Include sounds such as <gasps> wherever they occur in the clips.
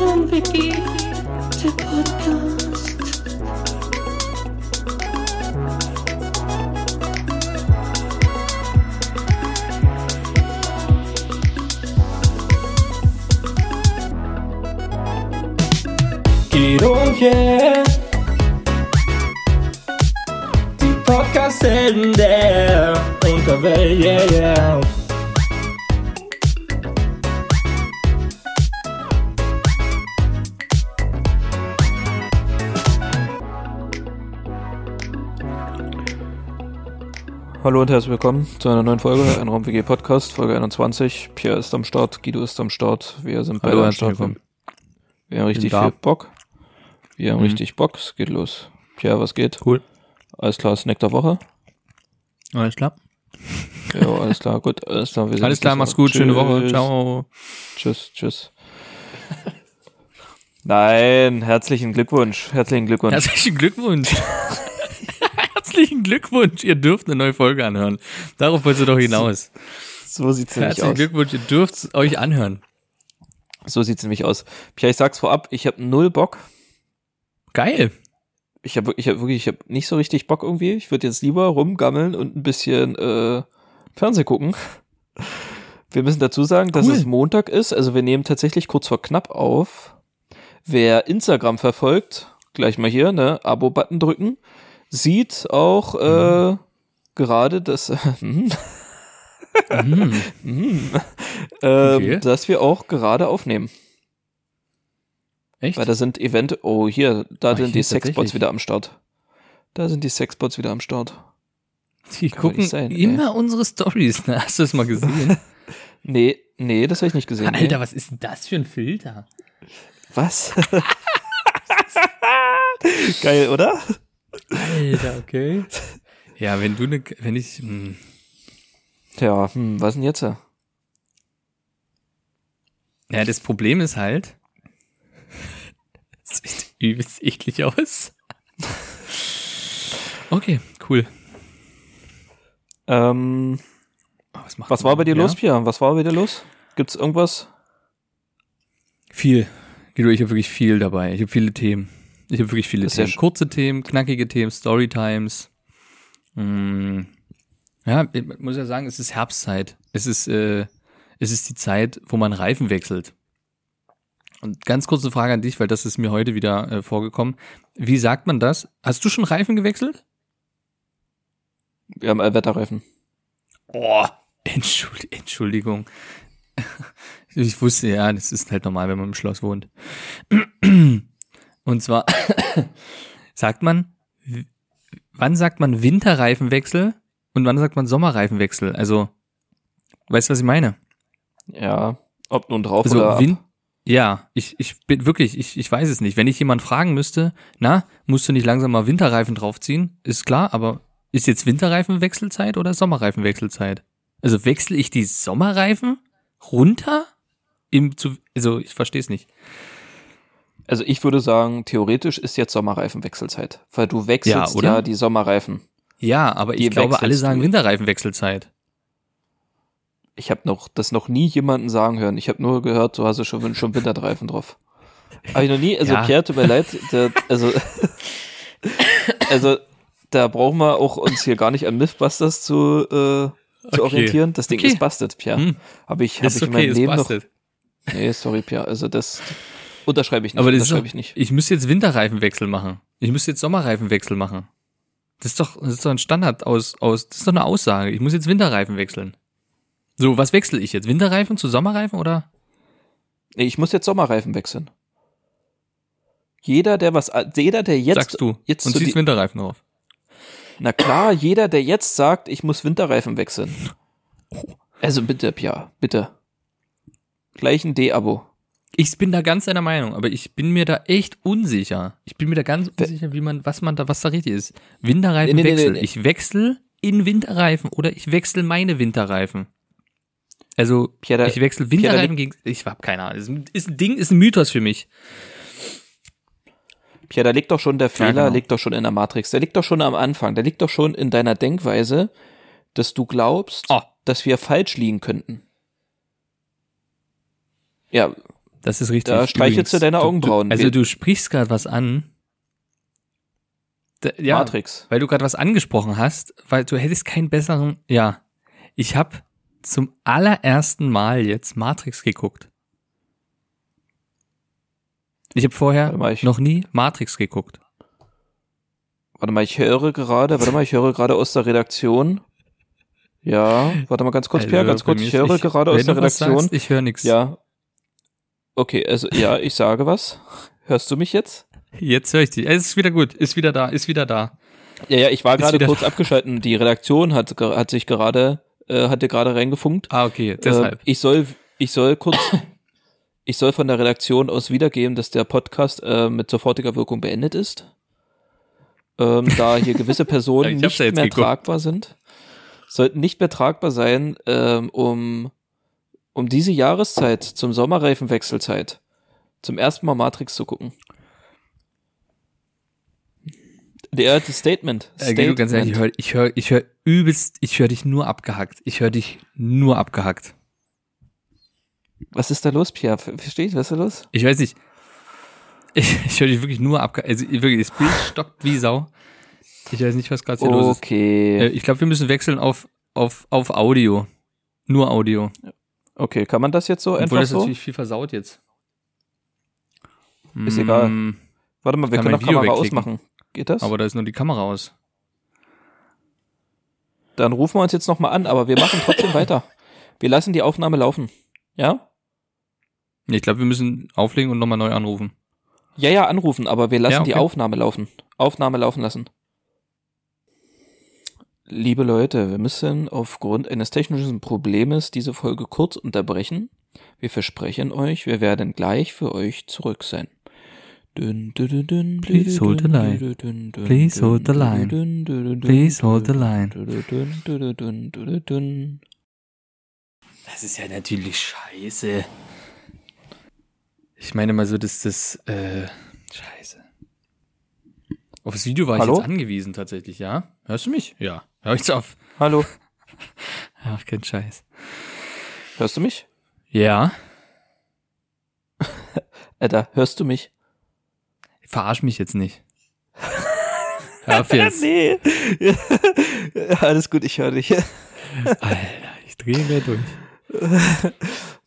Traumwiki, der Podcast. Guido und yeah. Die Podcast-Helden der Unterwelt, yeah, yeah. Hallo und herzlich willkommen zu einer neuen Folge, ein Raum WG Podcast, Folge 21. Pierre ist am Start, Guido ist am Start, wir sind beide am Start. willkommen. Wir haben richtig viel Bock. Wir haben Mhm. richtig Bock, es geht los. Pierre, was geht? Cool. Alles klar, Snack der Woche? Alles klar. Ja, alles klar, gut, alles klar. Alles klar, mach's gut, schöne Woche. Tschüss. Ciao. Tschüss, tschüss. Nein, herzlichen Glückwunsch, herzlichen Glückwunsch. Herzlichen Glückwunsch. <laughs> Herzlichen Glückwunsch. Ihr dürft eine neue Folge anhören. Darauf wollt ihr doch hinaus. so sieht's nämlich Herzlichen aus. Glückwunsch. Ihr dürft euch anhören. So sieht's nämlich aus. Pierre, ich sag's vorab, ich habe null Bock. Geil. Ich habe ich hab wirklich, ich habe nicht so richtig Bock irgendwie. Ich würde jetzt lieber rumgammeln und ein bisschen äh, Fernseh gucken. Wir müssen dazu sagen, dass Cool. es Montag ist. Also wir nehmen tatsächlich kurz vor knapp auf. Wer Instagram verfolgt, gleich mal hier, ne, Abo-Button drücken, sieht auch äh, gerade, dass, <laughs> <laughs> mhm, Mhm. mhm, <laughs> ähm, Okay. dass wir auch gerade aufnehmen. Echt? Weil da sind Event, oh hier, da Ach, sind die Sexbots wieder am Start. Da sind die Sexbots wieder am Start. Die kann gucken sein, ey. immer unsere Stories. Ne? Hast du das mal gesehen? Nee, nee, das habe ich nicht gesehen. Alter, nee. was ist denn das für ein Filter? was? Geil, oder? Alter, okay. Ja, wenn du ne, wenn ich, hm, Ja, hm, was denn jetzt? ja, das Problem ist halt, <laughs> das sieht übelst eklig aus. Okay, cool. Ähm, Was, macht was man? war bei dir Ja? los, Pia? Was war bei dir los? Gibt's irgendwas? Viel. Guido, ich habe wirklich viel dabei. Ich habe viele Themen. Ich habe wirklich viele Themen. Kurze Themen, knackige Themen, Storytimes. Mm. Ja, ich muss ja sagen, es ist Herbstzeit. Es ist, äh, es ist die Zeit, wo man Reifen wechselt. Und ganz kurze Frage an dich, weil das ist mir heute wieder äh, vorgekommen. Wie sagt man das? Hast du schon Reifen gewechselt? Wir haben Allwetterreifen. Oh, Entschuld Entschuldigung. <laughs> Ich wusste, ja, das ist halt normal, wenn man im Schloss wohnt. <clears throat> Und zwar <coughs> sagt man, wann sagt man Winterreifenwechsel und wann sagt man Sommerreifenwechsel? Also, weißt du, was ich meine? Ja, ob nun drauf Also, oder ab. Win ja, ich, ich bin wirklich, ich, ich weiß es nicht. Wenn ich jemand fragen müsste, na, musst du nicht langsam mal Winterreifen draufziehen? Ist klar, aber ist jetzt Winterreifenwechselzeit oder Sommerreifenwechselzeit? Also wechsle ich die Sommerreifen runter? Im zu, also ich verstehe es nicht. Also ich würde sagen, theoretisch ist jetzt Sommerreifenwechselzeit, weil du wechselst ja, Ja, die Sommerreifen. Ja, aber ich glaube, alle sagen. Winterreifenwechselzeit. Ich habe noch das noch nie jemanden sagen hören. Ich habe nur gehört, du hast ja schon, schon Winterreifen drauf. Habe ich noch nie, also Ja. Pierre, tut mir leid, der, also, also da brauchen wir auch uns hier gar nicht an Mythbusters zu, äh, zu Okay. orientieren. Das Ding Okay. ist busted, Pierre. Hm. Habe ich, hab Ist ich in okay, meinem ist Leben noch. busted. Nee, sorry, Pierre. Also das unterschreibe ich nicht. Aber das ist unterschreibe ich nicht. ich müsste jetzt Winterreifenwechsel machen. Ich müsste jetzt Sommerreifenwechsel machen. Das ist doch, das ist doch ein Standard aus, aus, das ist doch eine Aussage. Ich muss jetzt Winterreifen wechseln. So, was wechsle ich jetzt? Winterreifen zu Sommerreifen oder? Nee, ich muss jetzt Sommerreifen wechseln. Jeder, der was, jeder, der jetzt, Sagst du. jetzt und ziehst Winterreifen drauf. na klar, jeder, der jetzt sagt, ich muss Winterreifen wechseln. Also bitte, Pia, bitte. Gleich ein D-Abo. Ich bin da ganz deiner Meinung, aber ich bin mir da echt unsicher. Ich bin mir da ganz unsicher, wie man, was man da, was da richtig ist. Winterreifen Nee, nee, nee. Ich wechsle in Winterreifen oder ich wechsle meine Winterreifen. Also, da- ich wechsle Winterreifen gegen, ich hab keine Ahnung. Ist ein- Ist ein Ding, ist ein Mythos für mich. Pia, da liegt doch schon der Fehler, genau. liegt doch schon in der Matrix. Der liegt doch schon am Anfang. Der liegt doch schon in deiner Denkweise, dass du glaubst, Oh. dass wir falsch liegen könnten. Ja, Das ist richtig. Da streichelst du deine Augenbrauen. Du, also du sprichst gerade was an. Da, ja, Matrix. weil du gerade was angesprochen hast, weil du hättest keinen besseren. Ja, ich habe zum allerersten Mal jetzt Matrix geguckt. Ich habe vorher mal, ich- noch nie Matrix geguckt. Warte mal, ich höre gerade, warte mal, ich höre gerade aus der Redaktion. Ja, warte mal ganz kurz, Pierre, ganz Also, kurz. Ich höre gerade wenn aus der Redaktion. Sagst, ich höre nichts. Ja. Okay, also ja, ich sage was. Hörst du mich jetzt? Jetzt höre ich dich. Es ist wieder gut. Ist wieder da. Ist wieder da. Ja, ja, ich war gerade kurz abgeschalten. Die Redaktion hat, hat sich gerade, äh, hat dir gerade reingefunkt. Ah, okay. Äh, Deshalb. ich soll, ich soll kurz, <laughs> ich soll von der Redaktion aus wiedergeben, dass der Podcast äh, mit sofortiger Wirkung beendet ist. Ähm, da hier gewisse <laughs> Personen nicht mehr geguckt. tragbar sind, sollten nicht mehr tragbar sein, ähm, um, um diese Jahreszeit zum Sommerreifenwechselzeit zum ersten Mal Matrix zu gucken. Der das Statement. Äh, Guido, ganz ehrlich, ich Statement. höre ich hör, ich hör übelst, ich höre dich nur abgehackt. Ich höre dich nur abgehackt. Was ist da los, Pierre? Ver- Versteht? Was ist da los? Ich weiß nicht. Ich, ich höre dich wirklich nur abgehackt. Also wirklich, das Bild stockt wie Sau. Ich weiß nicht, was gerade hier los ist. Äh, Okay. ich glaube, wir müssen wechseln auf, auf, auf Audio. Nur Audio. Okay, kann man das jetzt so Obwohl einfach das so? natürlich viel versaut jetzt. Ist egal. Mm, Warte mal, wir kann können Video Kamera ausmachen. Geht das? Aber da ist nur die Kamera aus. Dann rufen wir uns jetzt nochmal an, aber wir machen trotzdem weiter. Wir lassen die Aufnahme laufen. Ja? Ich glaube, wir müssen auflegen und nochmal neu anrufen. Ja, ja, anrufen, aber wir lassen Ja, okay. die Aufnahme laufen. Aufnahme laufen lassen. Liebe Leute, wir müssen aufgrund eines technischen Problems diese Folge kurz unterbrechen. Wir versprechen euch, wir werden gleich für euch zurück sein. Please hold the line. Please hold the line. Please hold the line. Das ist ja natürlich scheiße. Ich meine mal so, dass das, äh, scheiße. Auf das Video war Hallo? ich jetzt angewiesen tatsächlich, ja? Hörst du mich? Ja. Hör ich auf. Hallo, <laughs> Ach, kein Scheiß. hörst du mich? Ja. <laughs> Alter, hörst du mich? Verarsch mich jetzt nicht. Hör auf <laughs> jetzt. Nee. Alles gut, ich höre dich. Alter, ich drehe mir durch.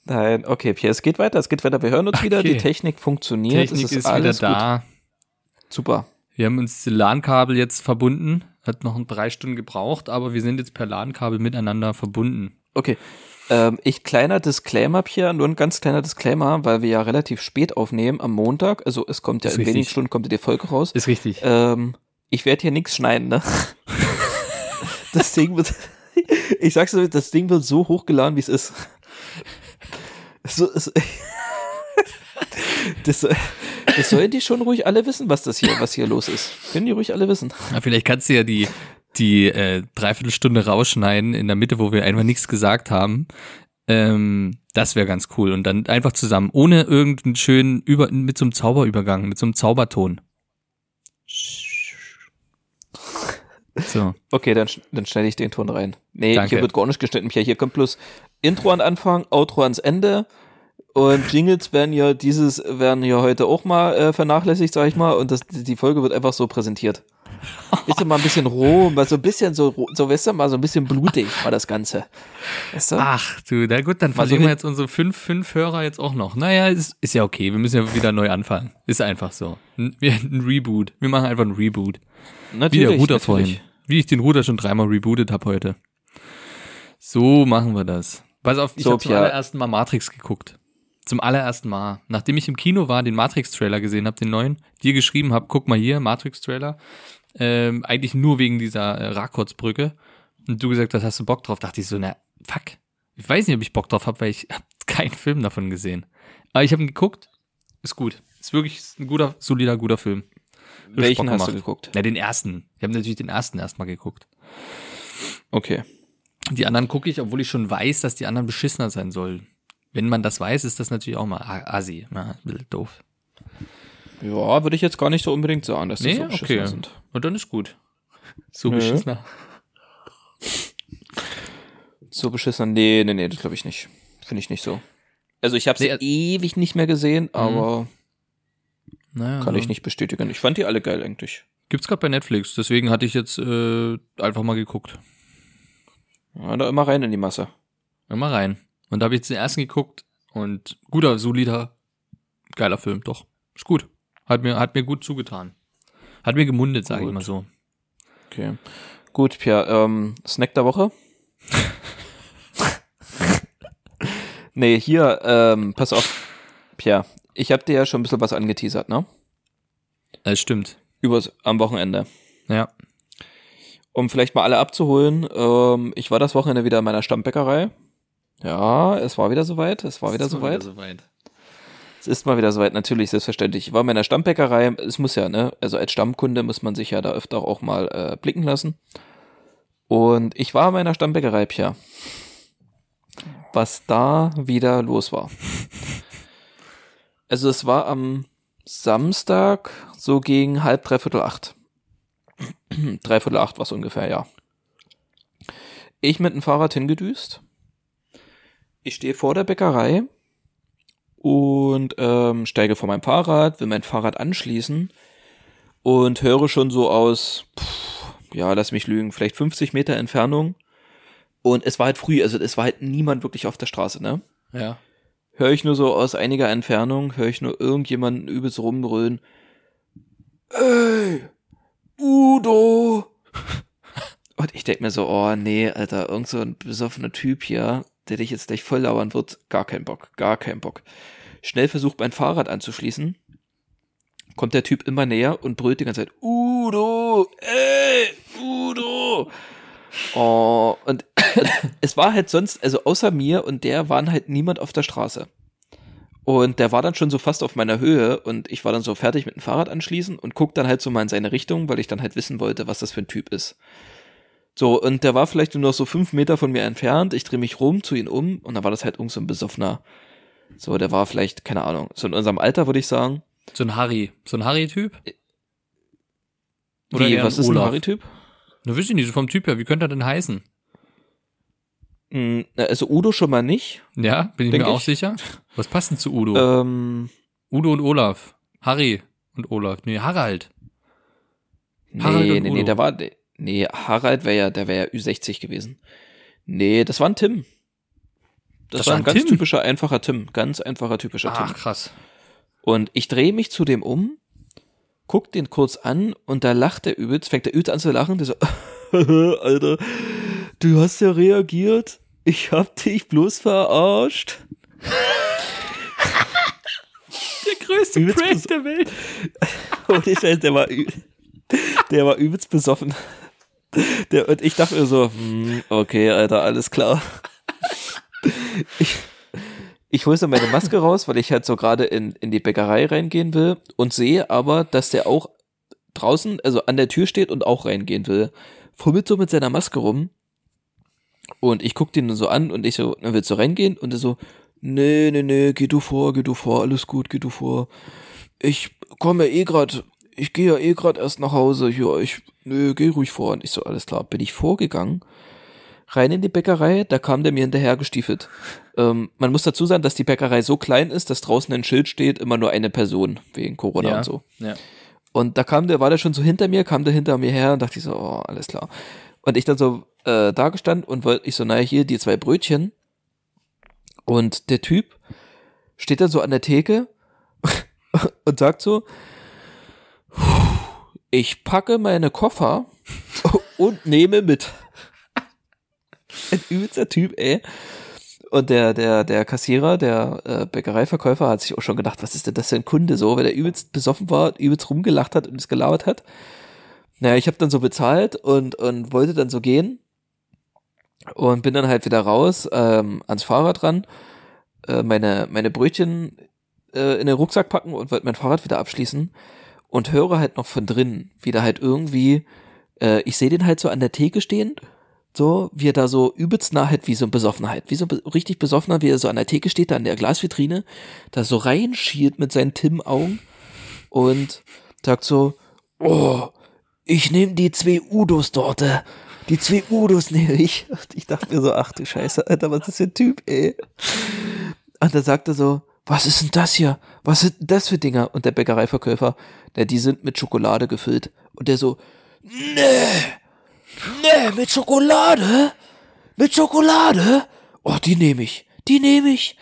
Nein, okay, Pierre, es geht weiter, es geht weiter. Wir hören uns wieder. Okay. Die Technik funktioniert. Technik es ist, ist, wieder alles da. Gut. Super. Wir haben uns die LAN-Kabel jetzt verbunden. Hat noch drei Stunden gebraucht, aber wir sind jetzt per LAN-Kabel miteinander verbunden. Okay. Ähm, ich kleiner Disclaimer, Pierre, nur ein ganz kleiner Disclaimer, weil wir ja relativ spät aufnehmen am Montag. Also es kommt ja Ist in wenigen richtig. Stunden kommt die Folge raus. Ist richtig. Ähm, ich werde hier nichts schneiden, ne? <laughs> Das Ding wird, <laughs> ich sag's dir, das Ding wird so hochgeladen, wie es ist. <laughs> So, es, <laughs> das, das sollen die schon ruhig alle wissen, was das hier, was hier los ist. Können die ruhig alle wissen. Ja, vielleicht kannst du ja die, die äh, Dreiviertelstunde rausschneiden in der Mitte, wo wir einfach nichts gesagt haben. Ähm, das wäre ganz cool. Und dann einfach zusammen, ohne irgendeinen schönen Über mit so einem Zauberübergang, mit so einem Zauberton. So. Okay, dann, dann schneide ich den Ton rein. Nee, Danke. hier wird gar nicht geschnitten. Hier kommt bloß Intro an Anfang, Outro ans Ende. Und Jingles werden ja dieses, werden ja heute auch mal äh, vernachlässigt, sag ich mal. Und das, die Folge wird einfach so präsentiert. Ist ja mal ein bisschen roh, mal so ein bisschen so, so weißt du, mal so ein bisschen blutig war das Ganze. Weißt du? Ach du, na gut, dann Mal so verlieren wir jetzt unsere fünf, fünf Hörer jetzt auch noch. Naja, ist, ist ja okay. Wir müssen ja wieder neu anfangen. Ist einfach so. Ein, wir, ein Reboot. Wir machen einfach ein Reboot. Wie natürlich, der Router natürlich. vorhin. Wie ich den Router schon dreimal rebootet habe heute. So machen wir das. Pass auf, ich So, habe zum allerersten Mal Matrix geguckt. Zum allerersten Mal. Nachdem ich im Kino war, den Matrix-Trailer gesehen habe, den neuen, dir geschrieben habe, guck mal hier, Matrix-Trailer. Ähm, eigentlich nur wegen dieser äh, Rakotsbrücke. Und du gesagt hast, hast du Bock drauf? Dachte ich so, na, fuck. Ich weiß nicht, ob ich Bock drauf habe, weil ich hab <laughs> keinen Film davon gesehen. Aber ich habe ihn geguckt. Ist gut. Ist wirklich ein guter, solider, guter Film. Hat Welchen hast du geguckt? Na, den ersten. Ich habe natürlich den ersten erstmal geguckt. Okay. Die anderen gucke ich, obwohl ich schon weiß, dass die anderen beschissener sein sollen. Wenn man das weiß, ist das natürlich auch mal assi. Ja, ein bisschen doof. Ja, würde ich jetzt gar nicht so unbedingt sagen, dass die Nee, so okay. sind. Und dann ist gut. So Nö. beschissener. So beschissen? Nee, nee, nee, das glaube ich nicht. Finde ich nicht so. Also ich habe sie Nee, äh- ewig nicht mehr gesehen, aber Naja, kann ich nicht bestätigen. Ich fand die alle geil eigentlich. Gibt's gerade bei Netflix, deswegen hatte ich jetzt äh, einfach mal geguckt. Ja, da immer rein in die Masse. Immer rein. Und da habe ich jetzt den ersten geguckt und guter, solider, geiler Film, doch. Ist gut. Hat mir, hat mir gut zugetan. Hat mir gemundet, sage ich mal so. Okay. Gut, Pierre, ähm, Snack der Woche? <laughs> nee, hier, ähm, pass auf, Pierre. Ich habe dir ja schon ein bisschen was angeteasert, ne? Das stimmt. Übers, am Wochenende. Ja. Um vielleicht mal alle abzuholen, ähm, ich war das Wochenende wieder in meiner Stammbäckerei. Ja, es war wieder soweit, es war wieder soweit. soweit. Es ist mal wieder soweit, natürlich, selbstverständlich. Ich war in meiner Stammbäckerei, es muss ja, ne, also als Stammkunde muss man sich ja da öfter auch mal äh, blicken lassen. Und ich war in meiner Stammbäckerei, Pia. Was da wieder los war. Also es war am Samstag so gegen halb, dreiviertel acht. <clears throat> dreiviertel acht war es ungefähr, ja. Ich mit dem Fahrrad hingedüst. Ich stehe vor der Bäckerei und ähm, steige von meinem Fahrrad, will mein Fahrrad anschließen und höre schon so aus, pff, ja, lass mich lügen, vielleicht 50 Meter Entfernung. Und es war halt früh, also es war halt niemand wirklich auf der Straße, ne? Ja. Höre ich nur so aus einiger Entfernung, höre ich nur irgendjemanden übelst rumbrüllen. Ey, Udo! <laughs> Und ich denk mir so, oh nee, Alter, irgend so ein besoffener Typ hier, der dich jetzt gleich voll lauern wird, gar kein Bock, gar kein Bock. Schnell versucht mein Fahrrad anzuschließen, kommt der Typ immer näher und brüllt die ganze Zeit, Udo, ey, Udo! Oh, und, <coughs> es war halt sonst, also außer mir und der waren halt niemand auf der Straße. Und der war dann schon so fast auf meiner Höhe und ich war dann so fertig mit dem Fahrrad anschließen und guck dann halt so mal in seine Richtung, weil ich dann halt wissen wollte, was das für ein Typ ist. So, und der war vielleicht nur noch so fünf Meter von mir entfernt. Ich drehe mich rum zu ihm um und dann war das halt irgend so ein besoffener. So, der war vielleicht, keine Ahnung, so in unserem Alter würde ich sagen. So ein Harry. So ein Harry-Typ? Oder Wie, was ein ist ein Olaf? Harry-Typ? Na, weiß ich nicht, so vom Typ her. Wie könnte er denn heißen? Hm, Also Udo schon mal nicht. Ja, bin ich mir auch ich. sicher. <laughs> Was passt denn zu Udo? Ähm, Udo und Olaf. Harry und Olaf. Nee, Harald. nee, Harald nee, nee, Udo. der war, nee, Harald wäre ja, der wäre ja Ü60 gewesen. Nee, das war ein Tim. Das, Das war ein ganz Tim? typischer, einfacher Tim. Ganz einfacher, typischer Tim. Ach, krass. Und ich drehe mich zu dem um, guck den kurz an und da lacht der übelst, fängt der übelst an zu lachen, der so, <laughs> Alter, du hast ja reagiert, ich hab dich bloß verarscht. Der größte Übelst Prank bes- der Welt. Und ich weiß, der war, der war übelst besoffen. Der, und ich dachte mir so, hm, okay, Alter, alles klar. Ich, ich hole so meine Maske raus, weil ich halt so gerade in, in die Bäckerei reingehen will und sehe aber, dass der auch draußen, also an der Tür steht und auch reingehen will. Fummelt so mit seiner Maske rum und ich guck den so an und ich so, dann willst du reingehen? Und er so, nee, nee, nee, geh du vor, geh du vor, alles gut, geh du vor. Ich komme eh grad, ich gehe ja eh grad erst nach Hause, hier, ich, nö, geh ruhig vor. Und ich so, alles klar, bin ich vorgegangen, rein in die Bäckerei, da kam der mir hinterher gestiefelt. Ähm, man muss dazu sagen, dass die Bäckerei so klein ist, dass draußen ein Schild steht, immer nur eine Person, wegen Corona ja. und so. Ja. Und da kam der, war der schon so hinter mir, kam der hinter mir her und dachte ich so, oh, alles klar. Und ich dann so äh, da gestanden und wollte ich so, naja, hier die zwei Brötchen. Und der Typ steht dann so an der Theke <laughs> und sagt so, ich packe meine Koffer und nehme mit. Ein übelster Typ, ey. Und der, der, der Kassierer, der äh, Bäckereiverkäufer hat sich auch schon gedacht, was ist denn das für ein Kunde so, weil der übelst besoffen war, übelst rumgelacht hat und es gelabert hat. Naja, ich habe dann so bezahlt und, und wollte dann so gehen und bin dann halt wieder raus ähm, ans Fahrrad ran, äh, meine, meine Brötchen äh, in den Rucksack packen und wollte mein Fahrrad wieder abschließen und höre halt noch von drinnen, wie da halt irgendwie, äh, ich sehe den halt so an der Theke stehen, so, wie er da so übelst nah halt, wie so ein Besoffener halt, wie so ein richtig Besoffener, wie er so an der Theke steht, da an der Glasvitrine, da so reinschielt mit seinen Tim-Augen und sagt so, oh, ich nehme die zwei Udos dort, äh, die zwei Udos nehme ich. Und <laughs> ich dachte mir so, ach du Scheiße, Alter, was ist für ein Typ, ey. Und dann sagt er so, was ist denn das hier? Was sind denn das für Dinger? Und der Bäckereiverkäufer, der, die sind mit Schokolade gefüllt. Und der so, nee, nee, mit Schokolade? Mit Schokolade? Oh, die nehme ich, die nehme ich.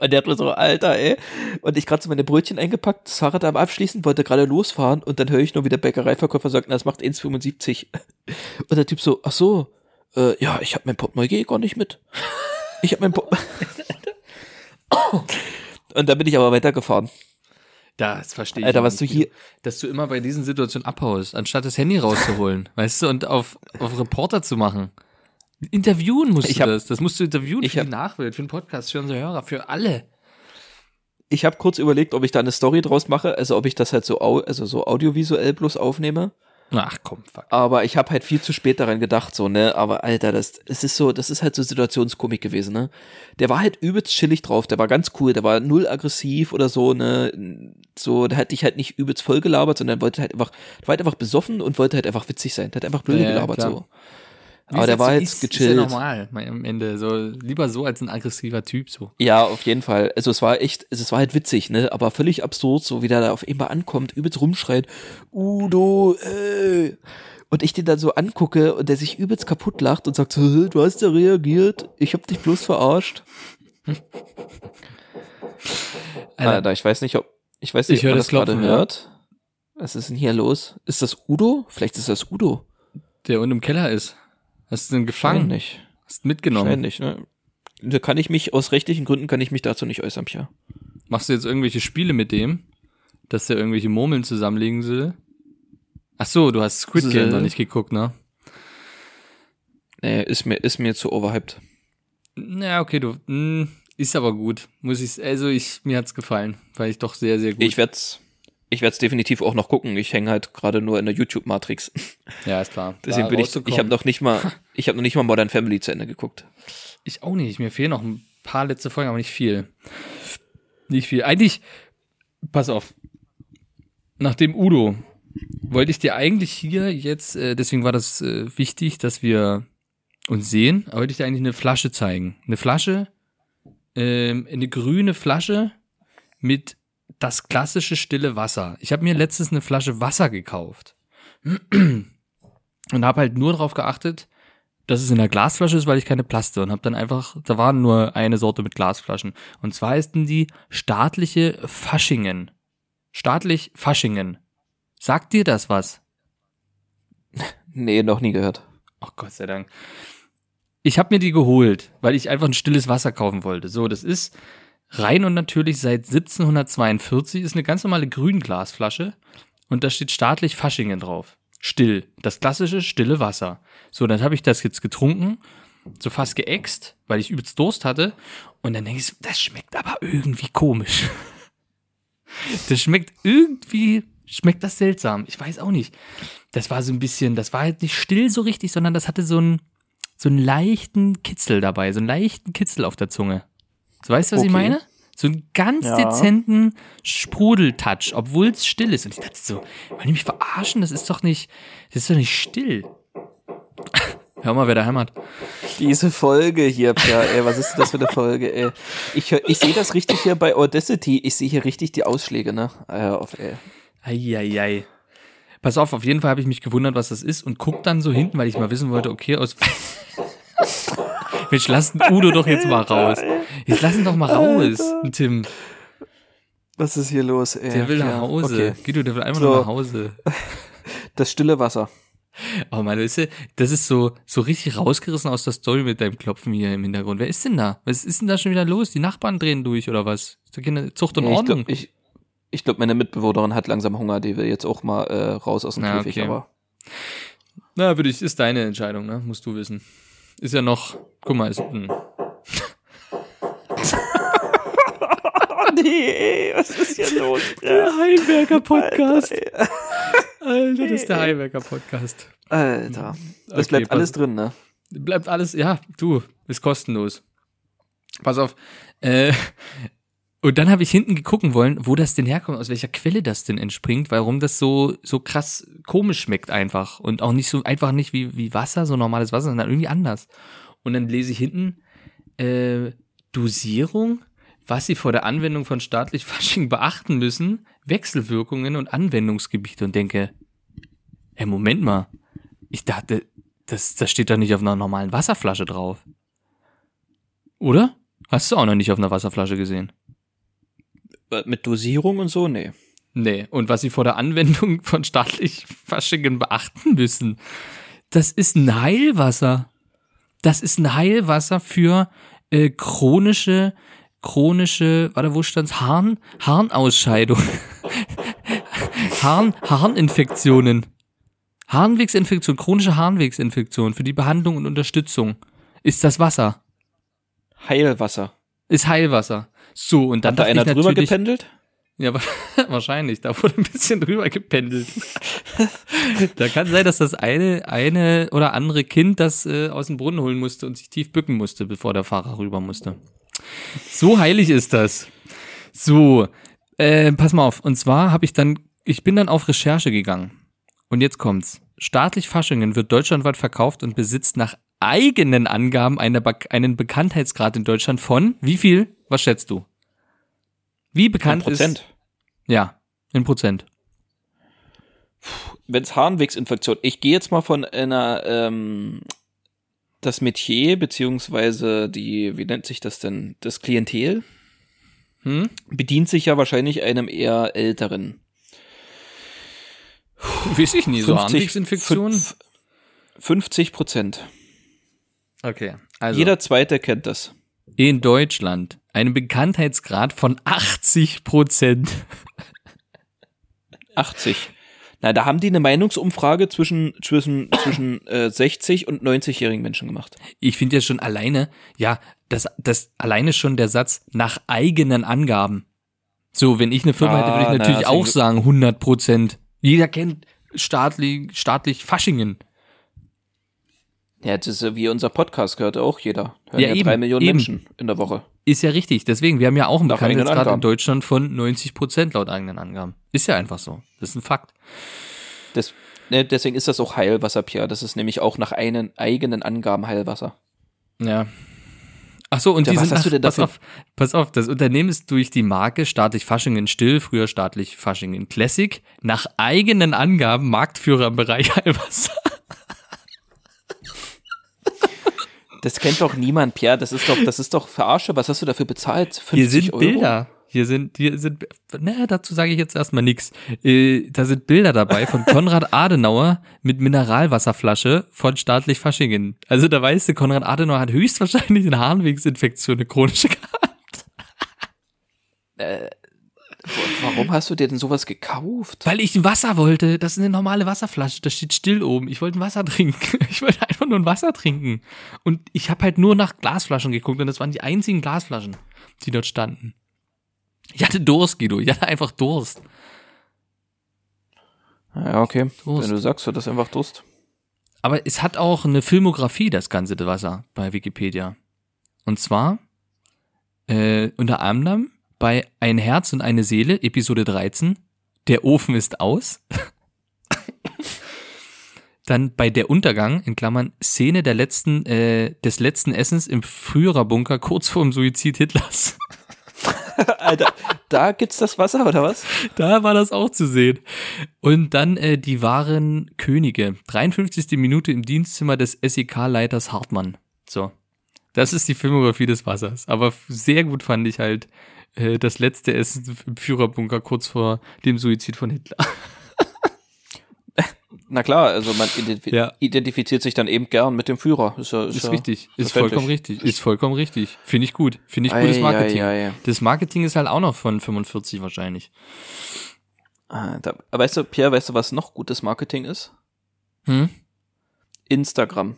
Und der hat mir so, Alter, ey. Und ich gerade so meine Brötchen eingepackt, das Fahrrad am Abschließen, wollte gerade losfahren und dann höre ich nur, wie der Bäckereiverkäufer sagt, na, das macht 1,75. <laughs> Und der Typ so, ach so, äh, ja, ich habe mein Portemonnaie gar nicht mit. <laughs> Ich habe mein Portemonnaie. und dann bin ich aber weitergefahren. Das verstehe ich. Alter, was nicht, du hier- Dass du immer bei diesen Situationen abhaust, anstatt das Handy rauszuholen, <laughs> weißt du, und auf, auf Reporter zu machen. Interviewen musst Ich du hab- das. Das musst du interviewen ich für hab- die Nachwelt, für den Podcast, für unsere Hörer, für alle. Ich habe kurz überlegt, ob ich da eine Story draus mache, also ob ich das halt so, also so audiovisuell bloß aufnehme. Ach komm, fuck. Aber ich habe halt viel zu spät daran gedacht, so, ne? Aber Alter, das, es ist so, das ist halt so Situationskomik gewesen, ne? Der war halt übelst chillig drauf, der war ganz cool, der war null aggressiv oder so, ne? So, der hat dich halt nicht übelst voll gelabert, sondern wollte halt einfach, der war halt einfach besoffen und wollte halt einfach witzig sein. Der hat einfach blöde Ja, gelabert, klar. so. Aber der war jetzt ist, Ist gechillt. ja normal mal am Ende. So, lieber so als ein aggressiver Typ, so. Ja, auf jeden Fall. Also es war echt, also es war halt witzig, ne? Aber völlig absurd, so wie der da auf einmal ankommt, übelst rumschreit, Udo, äh. Und ich den dann so angucke und der sich übelst kaputt lacht und sagt so, "Hä, du hast ja reagiert, ich hab dich bloß verarscht. <laughs> Alter, Alter, ich weiß nicht, ob, ich weiß nicht, Ich ob man das das gerade ja. hört. Was ist denn hier los? Ist das Udo? Vielleicht ist das Udo. der unten im Keller ist. Hast du den gefangen? nicht. Hast mitgenommen? Wahrscheinlich, ne? Da kann ich mich, aus rechtlichen Gründen kann ich mich dazu nicht äußern, Pia. Machst du jetzt irgendwelche Spiele mit dem? Dass der irgendwelche Murmeln zusammenlegen will? Ach so, du hast Squid Game Äh. noch nicht geguckt, ne? Nee, ist mir, ist mir zu overhyped. Na, okay, du, mh, ist aber gut. Muss ich, also ich, mir hat's gefallen, weil ich doch sehr, sehr gut. Ich werd's, ich werd's definitiv auch noch gucken. Ich hänge halt gerade nur in der YouTube-Matrix. ja, ist klar. <laughs> Deswegen Da bin ich, ich habe noch nicht mal, <laughs> ich habe noch nicht mal Modern Family zu Ende geguckt. Ich auch nicht. Mir fehlen noch ein paar letzte Folgen, aber nicht viel. Nicht viel. Eigentlich, pass auf. Nach dem Udo wollte ich dir eigentlich hier jetzt, äh, deswegen war das äh, wichtig, dass wir uns sehen, aber wollte ich dir eigentlich eine Flasche zeigen. Eine Flasche, ähm, eine grüne Flasche mit das klassische stille Wasser. Ich habe mir letztens eine Flasche Wasser gekauft und habe halt nur darauf geachtet, dass es in der Glasflasche ist, weil ich keine Plaste und habe dann einfach, da war nur eine Sorte mit Glasflaschen. Und zwar ist denn die staatliche Faschingen. Staatlich Faschingen. Sagt dir das was? <laughs> Nee, noch nie gehört. Ach Gott sei Dank. Ich habe mir die geholt, weil ich einfach ein stilles Wasser kaufen wollte. So, das ist rein und natürlich seit 1742, ist eine ganz normale Grünglasflasche und da steht staatlich Faschingen drauf. Still. Das klassische stille Wasser. So, dann habe ich das jetzt getrunken, so fast geäxt, weil ich übelst Durst hatte. Und dann denke ich, so, das schmeckt aber irgendwie komisch. <laughs> Das schmeckt irgendwie, schmeckt das seltsam. Ich weiß auch nicht. Das war so ein bisschen, das war halt nicht still so richtig, sondern das hatte so einen, so einen leichten Kitzel dabei, so einen leichten Kitzel auf der Zunge. So, weißt du, was ich Okay. meine? So einen ganz Ja. dezenten Sprudeltouch, obwohl es still ist. Und ich dachte so, wollen die mich verarschen? Das ist doch nicht, das ist doch nicht still. <laughs> Hör mal, wer daheim hat. Diese Folge hier, Pia, ey, was ist denn das für eine Folge, ey? Ich, ich sehe das richtig hier bei Audacity. Ich sehe hier richtig die Ausschläge, ne? Hör auf, ey. Eieiei. Pass auf, auf jeden Fall habe ich mich gewundert, was das ist und guck dann so hinten, weil ich mal wissen wollte, okay, aus. <laughs> Mensch, lass Udo doch jetzt mal raus. Jetzt lass ihn doch mal raus, Tim. Was ist hier los, ey? Der will nach Ja, Hause. Okay. Guido, der will einfach So. nur nach Hause. <laughs> Das stille Wasser. Oh meine, weißt du, das ist so, so richtig rausgerissen aus der Story mit deinem Klopfen hier im Hintergrund. Wer ist denn da? Was ist denn da schon wieder los? Die Nachbarn drehen durch oder was? Ist da keine Zucht und ich Ordnung? glaube, ich, ich glaub, meine Mitbewohnerin hat langsam Hunger. Die will jetzt auch mal äh, raus aus dem Na, Käfig, okay. aber Na, würde ich, ist deine Entscheidung, ne? Musst du wissen. Ist ja noch, guck mal, ist, hm. <laughs> nee, was ist hier los? <laughs> Der Heimwerker Podcast. Alter, das ist der Heimwerker Podcast. Alter. Das Okay, bleibt alles drin, ne? Bleibt alles, ja, du, ist kostenlos. Pass auf. Äh, und dann habe ich hinten gegucken wollen, wo das denn herkommt, aus welcher Quelle das denn entspringt, warum das so so krass komisch schmeckt einfach und auch nicht so einfach nicht wie wie Wasser, so normales Wasser, sondern irgendwie anders. Und dann lese ich hinten äh, Dosierung, was sie vor der Anwendung von staatlich Fasching beachten müssen, Wechselwirkungen und Anwendungsgebiete und denke, hey, Moment mal, ich dachte, das, das steht doch nicht auf einer normalen Wasserflasche drauf. Oder? Hast du auch noch nicht auf einer Wasserflasche gesehen? Äh, Mit Dosierung und so, nee. Nee, und was sie vor der Anwendung <laughs> von staatlich Faschingen beachten müssen, das ist ein Heilwasser. Das ist ein Heilwasser für äh, chronische, chronische, warte, wo stand's? Harn, Harnausscheidung. <laughs> Harn, Harninfektionen. Harnwegsinfektion, chronische Harnwegsinfektion für die Behandlung und Unterstützung ist das Wasser. Heilwasser. Ist Heilwasser. So, und dann Hat da einer drüber gependelt? Ja, wa- <laughs> wahrscheinlich. Da wurde ein bisschen drüber gependelt. da kann sein, dass das eine, eine oder andere Kind das äh, aus dem Brunnen holen musste und sich tief bücken musste, bevor der Fahrer rüber musste. So heilig ist das. So, äh, pass mal auf. Und zwar habe ich dann, ich bin dann auf Recherche gegangen. Und jetzt kommt's. Staatlich Faschingen wird deutschlandweit verkauft und besitzt nach eigenen Angaben eine, einen Bekanntheitsgrad in Deutschland von wie viel? Was schätzt du? Wie bekannt Prozent. ist ja, in Prozent. Wenn es Harnwegsinfektion, ich gehe jetzt mal von einer, ähm, das Metier, beziehungsweise die, wie nennt sich das denn, das Klientel, Hm? bedient sich ja wahrscheinlich einem eher älteren. Weiß ich nie, so 50 Harnwegsinfektionen. fünf- 50 Prozent. Okay, also Jeder Zweite kennt das. in Deutschland einen Bekanntheitsgrad von 80 Prozent. 80. Na, da haben die eine Meinungsumfrage zwischen, zwischen, zwischen äh, 60 und 90-jährigen Menschen gemacht. Ich finde ja schon alleine, ja, das, das alleine schon der Satz nach eigenen Angaben. So, wenn ich eine Firma hätte, würde Ah, ich na, natürlich deswegen- auch sagen 100 Prozent. Jeder kennt staatlich, staatlich Faschingen. Ja, das ist wie unser Podcast gehört auch jeder. Hören Ja, ja, eben, drei Millionen eben. Menschen in der Woche. Ist ja richtig. Deswegen, wir haben ja auch einen Bekanntheitsgrad in. Deutschland von 90 Prozent laut eigenen Angaben. Ist ja einfach so. Das ist ein Fakt. Das, ne, deswegen ist das auch Heilwasser, Pierre. Das ist nämlich auch nach einen eigenen Angaben Heilwasser. Ja. Ach so, und Ja, die was sind, hast du denn pass auf, pass auf, das Unternehmen ist durch die Marke staatlich Faschingen Still, früher staatlich Faschingen Classic, nach eigenen Angaben Marktführer im Bereich <laughs> Heilwasser. Das kennt doch niemand, Pierre. Das ist doch, das ist doch Verarsche. Was hast du dafür bezahlt? 50 Hier sind Euro? Bilder. Hier sind, hier sind, na, dazu sage ich jetzt erstmal nix. Äh, da sind Bilder dabei von <laughs> Konrad Adenauer mit Mineralwasserflasche von staatlich Faschingen. Also da weißt du, Konrad Adenauer hat höchstwahrscheinlich eine Harnwegsinfektion, eine chronische gehabt. Warum hast du dir denn sowas gekauft? Weil ich ein Wasser wollte. Das ist eine normale Wasserflasche. Das steht still oben. Ich wollte ein Wasser trinken. <laughs> Ich wollte einfach nur ein Wasser trinken. Und ich habe halt nur nach Glasflaschen geguckt und das waren die einzigen Glasflaschen, die dort standen. Ich hatte Durst, Guido. Ich hatte einfach Durst. Ja, okay. Durst. Wenn du sagst, du das einfach Durst. Aber es hat auch eine Filmografie, das ganze Wasser bei Wikipedia. Und zwar äh, unter anderem bei Ein Herz und eine Seele, Episode 13, Der Ofen ist aus. Dann bei Der Untergang, in Klammern, Szene der letzten, äh, des letzten Essens im Führerbunker kurz vorm Suizid Hitlers. <laughs> Alter, da gibt's das Wasser, oder was? Da war das auch zu sehen. Und dann äh, die wahren Könige. 53. Minute im Dienstzimmer des SEK-Leiters Hartmann. So. Das ist die Filmografie des Wassers. Aber sehr gut fand ich halt äh, das letzte Essen im Führerbunker kurz vor dem Suizid von Hitler. <laughs> Na klar, also man identif Ja. identifiziert sich dann eben gern mit dem Führer. Ist, ja, ist, Ist ja richtig. Ist vollkommen richtig. Ist vollkommen richtig. Finde ich gut. Finde ich gutes Ei, Marketing. ei, ei. Das Marketing ist halt auch noch von 45 wahrscheinlich. Ah, da, weißt du, Pierre, weißt du, was noch gutes Marketing ist? Hm? Instagram.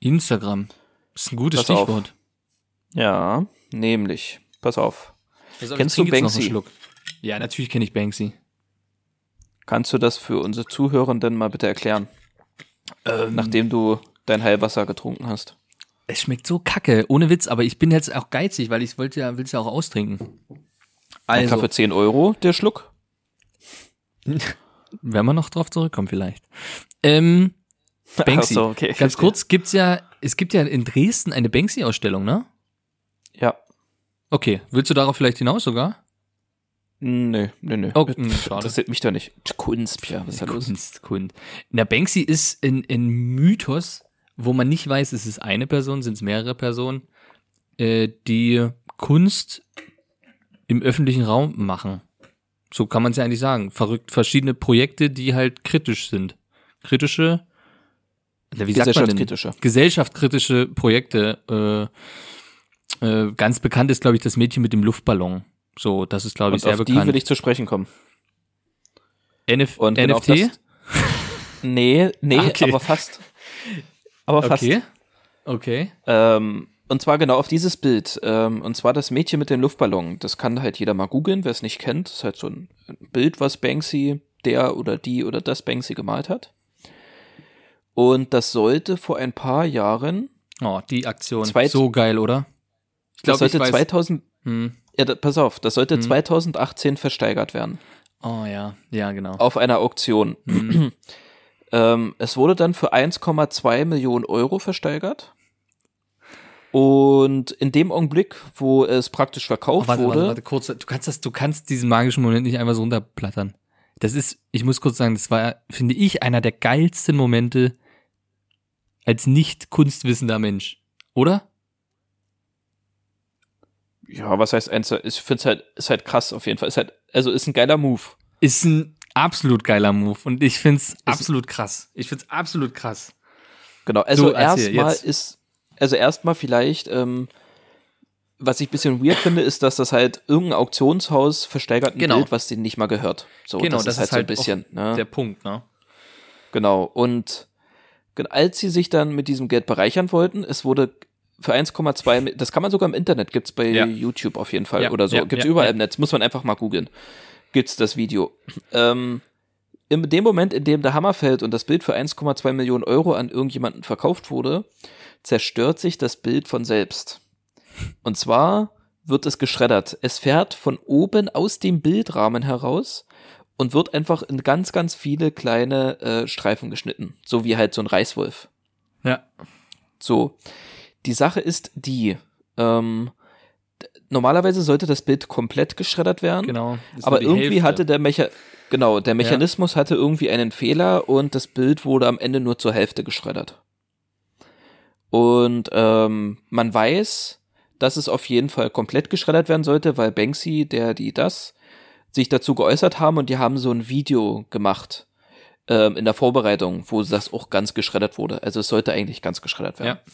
Instagram. Ist ein gutes Pass auf. Stichwort. Ja, nämlich. Pass auf. Also, Kennst du Banksy? Schluck. Ja, natürlich kenne ich Banksy. Kannst du das für unsere Zuhörenden mal bitte erklären? Ähm. Nachdem du dein Heilwasser getrunken hast. Es schmeckt so kacke, ohne Witz, aber ich bin jetzt auch geizig, weil ich wollte ja, will es ja auch austrinken. Ein Also, Kaffee 10 Euro, der Schluck. <laughs> werden wir noch drauf zurückkommen vielleicht. Ähm, <laughs> Banksy. So, okay. Ganz kurz, gibt's ja, es gibt ja in Dresden eine Banksy-Ausstellung, ne? Okay, willst du darauf vielleicht hinaus sogar? Nö, nö, nö. Oh, Das mh, interessiert mich doch nicht. Kunst, Pia, was ist da los? Kunst, Kunst. Na, Banksy ist ein, ein Mythos, wo man nicht weiß, ist es eine Person, sind es mehrere Personen, äh, die Kunst im öffentlichen Raum machen. So kann man es ja eigentlich sagen. Verrückt, verschiedene Projekte, die halt kritisch sind. Kritische, na, wie sagt man denn? Gesellschaftskritische. Gesellschaftskritische Projekte. Äh, äh, ganz bekannt ist, glaube ich, das Mädchen mit dem Luftballon. So, das ist, glaube ich, sehr auf die bekannt. will ich zu sprechen kommen. NF Und genau NFT? das- Nee, nee, Okay. aber fast. Aber fast. Okay. Okay. Ähm, und zwar genau auf dieses Bild. Ähm, und zwar das Mädchen mit dem Luftballon. Das kann halt jeder mal googeln, wer es nicht kennt. Das ist halt so ein Bild, was Banksy, der oder die oder das Banksy gemalt hat. Und das sollte vor ein paar Jahren, Oh, die Aktion. Zweit- so geil, oder? Ich das glaube, ich sollte weiß. 2000, Hm. ja, da, pass auf, das sollte Hm. 2018 versteigert werden. Oh ja, ja, genau. Auf einer Auktion. Hm. <clears throat> Ähm, es wurde dann für 1,2 Millionen Euro versteigert. Und in dem Augenblick, wo es praktisch Oh, verkauft warte, wurde, warte, warte, kurz. Du kannst das, du kannst diesen magischen Moment nicht einfach so runterplattern. Das ist, ich muss kurz sagen, das war, finde ich, einer der geilsten Momente als nicht kunstwissender Mensch. Oder? Ja, was heißt eins? Ich finde es halt, ist halt krass auf jeden Fall. Ist halt, also ist ein geiler Move. Ist ein absolut geiler Move und ich find's absolut krass. Ich find's absolut krass. Genau. Also erstmal ist, also erstmal vielleicht, ähm, was ich ein bisschen weird finde, ist, dass das halt irgendein Auktionshaus versteigert ein Genau. Bild, was denen nicht mal gehört. So, Genau, das, das ist halt ist so ein halt bisschen, ne? Der Punkt, ne? Genau. Und als sie sich dann mit diesem Geld bereichern wollten, es wurde für 1,2, Mi- das kann man sogar im Internet, gibt's bei Ja. YouTube auf jeden Fall Ja, oder so, ja, gibt's überall im Netz, muss man einfach mal googeln. Gibt's das Video. Ähm, in dem Moment, in dem der Hammer fällt und das Bild für 1,2 Millionen Euro an irgendjemanden verkauft wurde, zerstört sich das Bild von selbst. Und zwar wird es geschreddert. Es fährt von oben aus dem Bildrahmen heraus und wird einfach in ganz, ganz viele kleine äh, Streifen geschnitten. So wie halt so ein Reißwolf. Ja. So. Die Sache ist die, ähm, normalerweise sollte das Bild komplett geschreddert werden. Genau. Aber irgendwie Hälfte. hatte der Mecha genau, der Mechanismus hatte irgendwie einen Fehler und das Bild wurde am Ende nur zur Hälfte geschreddert. Und ähm, man weiß, dass es auf jeden Fall komplett geschreddert werden sollte, weil Banksy, der die das, sich dazu geäußert haben und die haben so ein Video gemacht ähm, in der Vorbereitung, wo das auch ganz geschreddert wurde. Also es sollte eigentlich ganz geschreddert werden. Ja.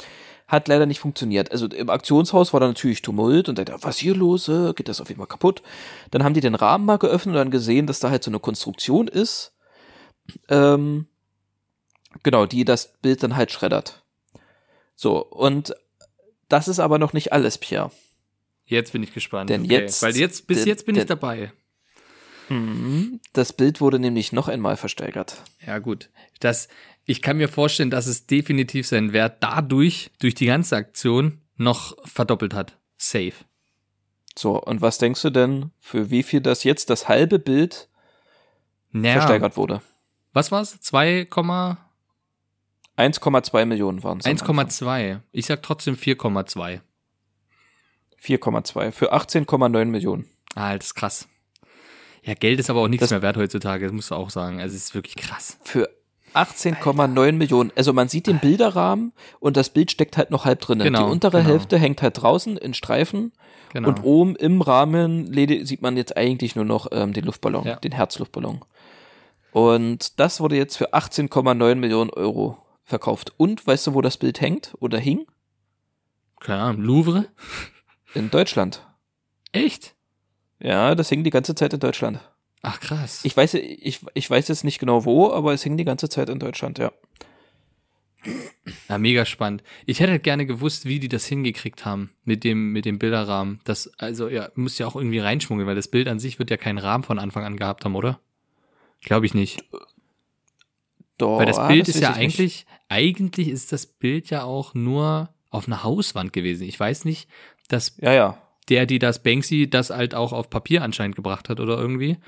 Hat leider nicht funktioniert. Also im Aktionshaus war da natürlich Tumult und da, was hier los? Äh, Geht das auf jeden Fall kaputt? Dann haben die den Rahmen mal geöffnet und dann gesehen, dass da halt so eine Konstruktion ist. Ähm, genau, die das Bild dann halt schreddert. So, und das ist aber noch nicht alles, Pierre. Jetzt bin ich gespannt. Denn jetzt- Weil jetzt, bis denn- jetzt bin ich denn- Das Bild wurde nämlich noch einmal versteigert. Ja, gut. Das, ich kann mir vorstellen, dass es definitiv seinen Wert dadurch, durch die ganze Aktion, noch verdoppelt hat. Safe. So, und was denkst du denn, für wie viel das jetzt das halbe Bild Naja, versteigert wurde? Was war's? 2,1,2. 1,2 Millionen waren es. 1,2. Ich sag trotzdem 4,2. 4,2 für 18,9 Millionen. Ah, das ist krass. Ja, Geld ist aber auch nichts Das- mehr wert heutzutage, das musst du auch sagen. Also, es ist wirklich krass. Für 18,9 Millionen. Also man sieht den Bilderrahmen und das Bild steckt halt noch halb drin. Genau, Die untere genau. Hälfte hängt halt draußen in Streifen Genau. und oben im Rahmen sieht man jetzt eigentlich nur noch ähm, den Luftballon, Ja. den Herzluftballon. Und das wurde jetzt für 18,9 Millionen Euro verkauft. Und weißt du, wo das Bild hängt oder hing? Keine Ahnung, Louvre? In Deutschland. Echt? Ja, das hing die ganze Zeit in Deutschland. Ach, krass. Ich weiß, ich, ich weiß jetzt nicht genau wo, aber es hing die ganze Zeit in Deutschland, ja. Ja, mega spannend. Ich hätte gerne gewusst, wie die das hingekriegt haben mit dem, mit dem Bilderrahmen. Das, also, ja, muss ja auch irgendwie reinschmuggeln, weil das Bild an sich wird ja keinen Rahmen von Anfang an gehabt haben, oder? Glaube ich nicht. Doch, weil das ah, Bild das ist ja ich nicht. eigentlich, eigentlich ist das Bild ja auch nur auf einer Hauswand gewesen. Ich weiß nicht, dass Ja, ja. Der, die das Banksy, das halt auch auf Papier anscheinend gebracht hat oder irgendwie.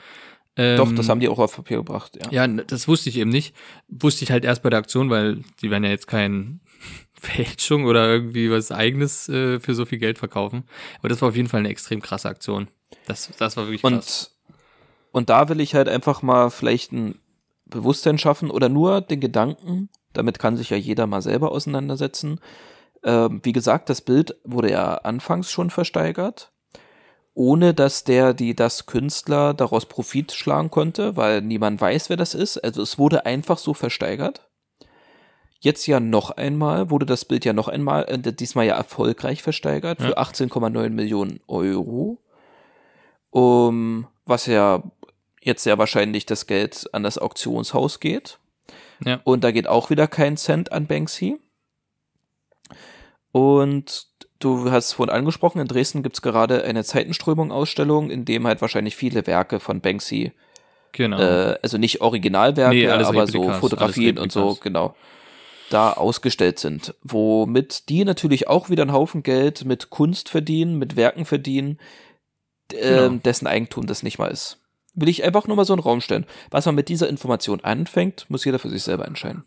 Doch, Ähm, das haben die auch auf Papier gebracht, ja. Ja, das wusste ich eben nicht. Wusste ich halt erst bei der Aktion, weil die werden ja jetzt kein <laughs> Fälschung oder irgendwie was eigenes äh, für so viel Geld verkaufen. Aber das war auf jeden Fall eine extrem krasse Aktion. Das, das war wirklich krass. Und, und da will ich halt einfach mal vielleicht ein Bewusstsein schaffen oder nur den Gedanken, damit kann sich ja jeder mal selber auseinandersetzen. Ähm, wie gesagt, das Bild wurde ja anfangs schon versteigert, ohne dass der, die das Künstler daraus Profit schlagen konnte, weil niemand weiß, wer das ist. Also es wurde einfach so versteigert. Jetzt ja noch einmal, wurde das Bild ja noch einmal, äh, diesmal ja erfolgreich versteigert für Ja. 18,9 Millionen Euro. Um, was ja jetzt sehr wahrscheinlich das Geld an das Auktionshaus geht. Ja. Und da geht auch wieder kein Cent an Banksy. Und du hast vorhin angesprochen, in Dresden gibt's gerade eine Zeitenströmung-Ausstellung, in dem halt wahrscheinlich viele Werke von Banksy, Genau. äh, also nicht Originalwerke, Nee, aber so Fotografien und so, genau, da ausgestellt sind. Womit die natürlich auch wieder einen Haufen Geld mit Kunst verdienen, mit Werken verdienen, ähm, Genau. dessen Eigentum das nicht mal ist. Will ich einfach nur mal so einen Raum stellen. Was man mit dieser Information anfängt, muss jeder für sich selber entscheiden.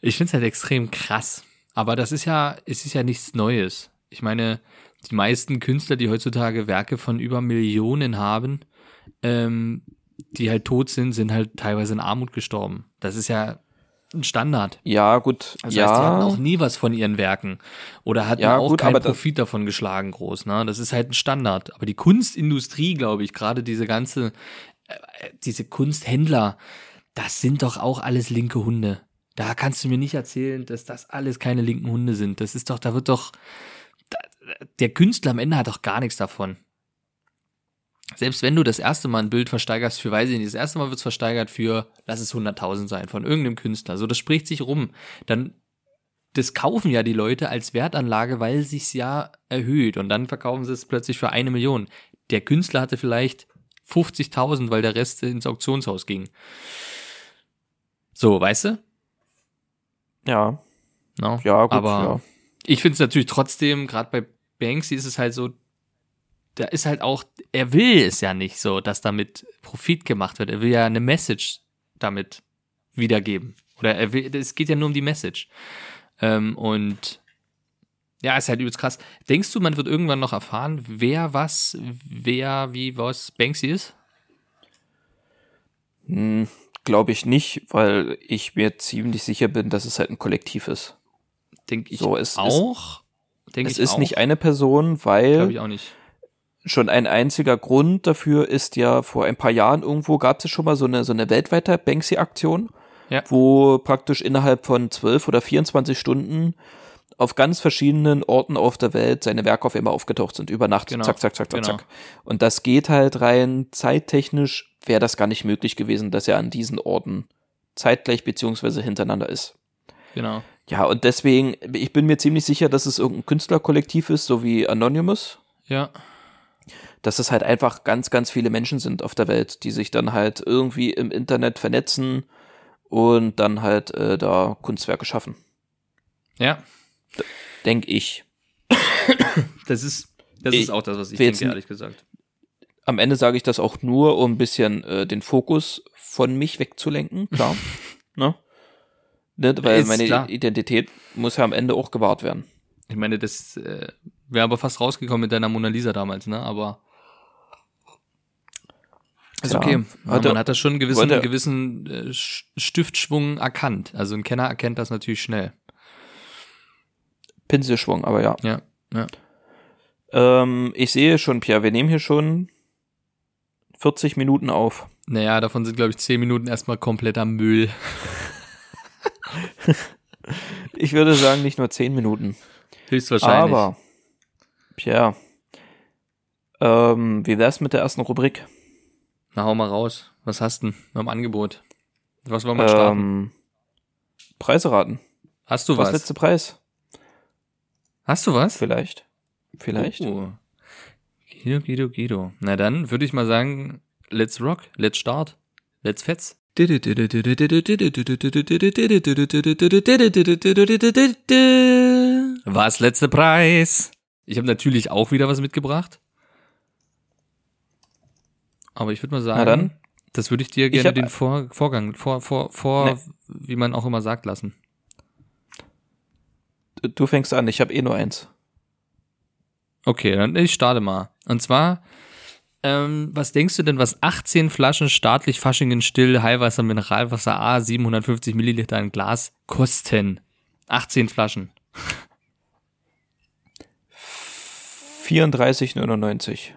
Ich finde es halt extrem krass. Aber das ist ja, es ist ja nichts Neues. Ich meine, die meisten Künstler, die heutzutage Werke von über Millionen haben, ähm, die halt tot sind, sind halt teilweise in Armut gestorben. Das ist ja ein Standard. Ja, gut. Das ja, heißt, die hatten auch nie was von ihren Werken. Oder hatten Ja, auch gut, keinen Profit davon geschlagen groß. Ne? Das ist halt ein Standard. Aber die Kunstindustrie, glaube ich, gerade diese ganze, äh, diese Kunsthändler, das sind doch auch alles linke Hunde. Da kannst du mir nicht erzählen, dass das alles keine linken Hunde sind. Das ist doch, da wird doch, da, der Künstler am Ende hat doch gar nichts davon. Selbst wenn du das erste Mal ein Bild versteigerst für, weiß ich nicht, das erste Mal wird es versteigert für, lass es 100.000 sein, von irgendeinem Künstler. So, das spricht sich rum. Dann, das kaufen ja die Leute als Wertanlage, weil sich's ja erhöht. Und dann verkaufen sie es plötzlich für eine Million. Der Künstler hatte vielleicht 50.000, weil der Rest ins Auktionshaus ging. So, weißt du? Ja, No? ja, gut, Aber ja. ich finde es natürlich trotzdem, gerade bei Banksy ist es halt so, da ist halt auch, er will es ja nicht so, dass damit Profit gemacht wird. Er will ja eine Message damit wiedergeben. Oder er will, es geht ja nur um die Message. Ähm, und ja, ist halt übelst krass. Denkst du, man wird irgendwann noch erfahren, wer was, wer wie was Banksy ist? Hm, Glaube ich nicht, weil ich mir ziemlich sicher bin, dass es halt ein Kollektiv ist. Denke ich So, es ist- auch. Denk es ist auch. nicht eine Person, weil Glaube ich auch nicht. schon ein einziger Grund dafür ist ja, vor ein paar Jahren irgendwo gab es schon mal so eine, so eine weltweite Banksy-Aktion, Ja. wo praktisch innerhalb von 12 oder 24 Stunden auf ganz verschiedenen Orten auf der Welt seine Werke auf einmal aufgetaucht sind, über Nacht, Genau. zack, zack, zack, zack, Genau. zack. Und das geht halt rein zeittechnisch, wäre das gar nicht möglich gewesen, dass er an diesen Orten zeitgleich beziehungsweise hintereinander ist. Genau. Ja, und deswegen, ich bin mir ziemlich sicher, dass es irgendein Künstlerkollektiv ist, so wie Anonymous, Ja. dass es halt einfach ganz, ganz viele Menschen sind auf der Welt, die sich dann halt irgendwie im Internet vernetzen und dann halt äh, da Kunstwerke schaffen. Ja. Denk ich. Das ist, das Ich ist auch das, was ich denke, ehrlich gesagt. Am Ende sage ich das auch nur, um ein bisschen äh, den Fokus von mich wegzulenken, klar. <laughs> ne? Ne, weil Ist meine klar. Identität muss ja am Ende auch gewahrt werden. Ich meine, das äh, wäre aber fast rausgekommen mit deiner Mona Lisa damals, ne? Aber ist Klar. okay. Ja, man hat da schon einen gewissen, wollte- gewissen äh, Sch- Stiftschwung erkannt. Also ein Kenner erkennt das natürlich schnell. Pinselschwung, aber ja. Ja, ja. Ähm, ich sehe schon, Pierre, wir nehmen hier schon 40 Minuten auf. Naja, davon sind, glaube ich, zehn Minuten erstmal kompletter Müll. <laughs> Ich würde sagen, nicht nur 10 Minuten. Höchstwahrscheinlich. Aber, Pierre, ähm, wie wär's mit der ersten Rubrik? Na, hau mal raus. Was hast du denn im Angebot? Was wollen wir starten? Ähm, Preise raten. Hast du Was was? letzte Preis? Hast du was? Vielleicht. Vielleicht. Oh. Guido, Guido, Guido. Na dann würde ich mal sagen, let's rock, let's start, let's fetz. Was letzte Preis? Ich habe natürlich auch wieder was mitgebracht. Aber ich würde mal sagen, das würde ich dir gerne hab- den vor, Vorgang, vor, vor, vor, Nee. wie man auch immer sagt, lassen. Du fängst an, ich habe eh nur eins. Okay, dann ich starte mal. Und zwar, ähm, was denkst du denn, was 18 Flaschen staatlich Faschingen still Heilwasser Mineralwasser A 750 Milliliter in Glas kosten? 18 Flaschen. 34,99.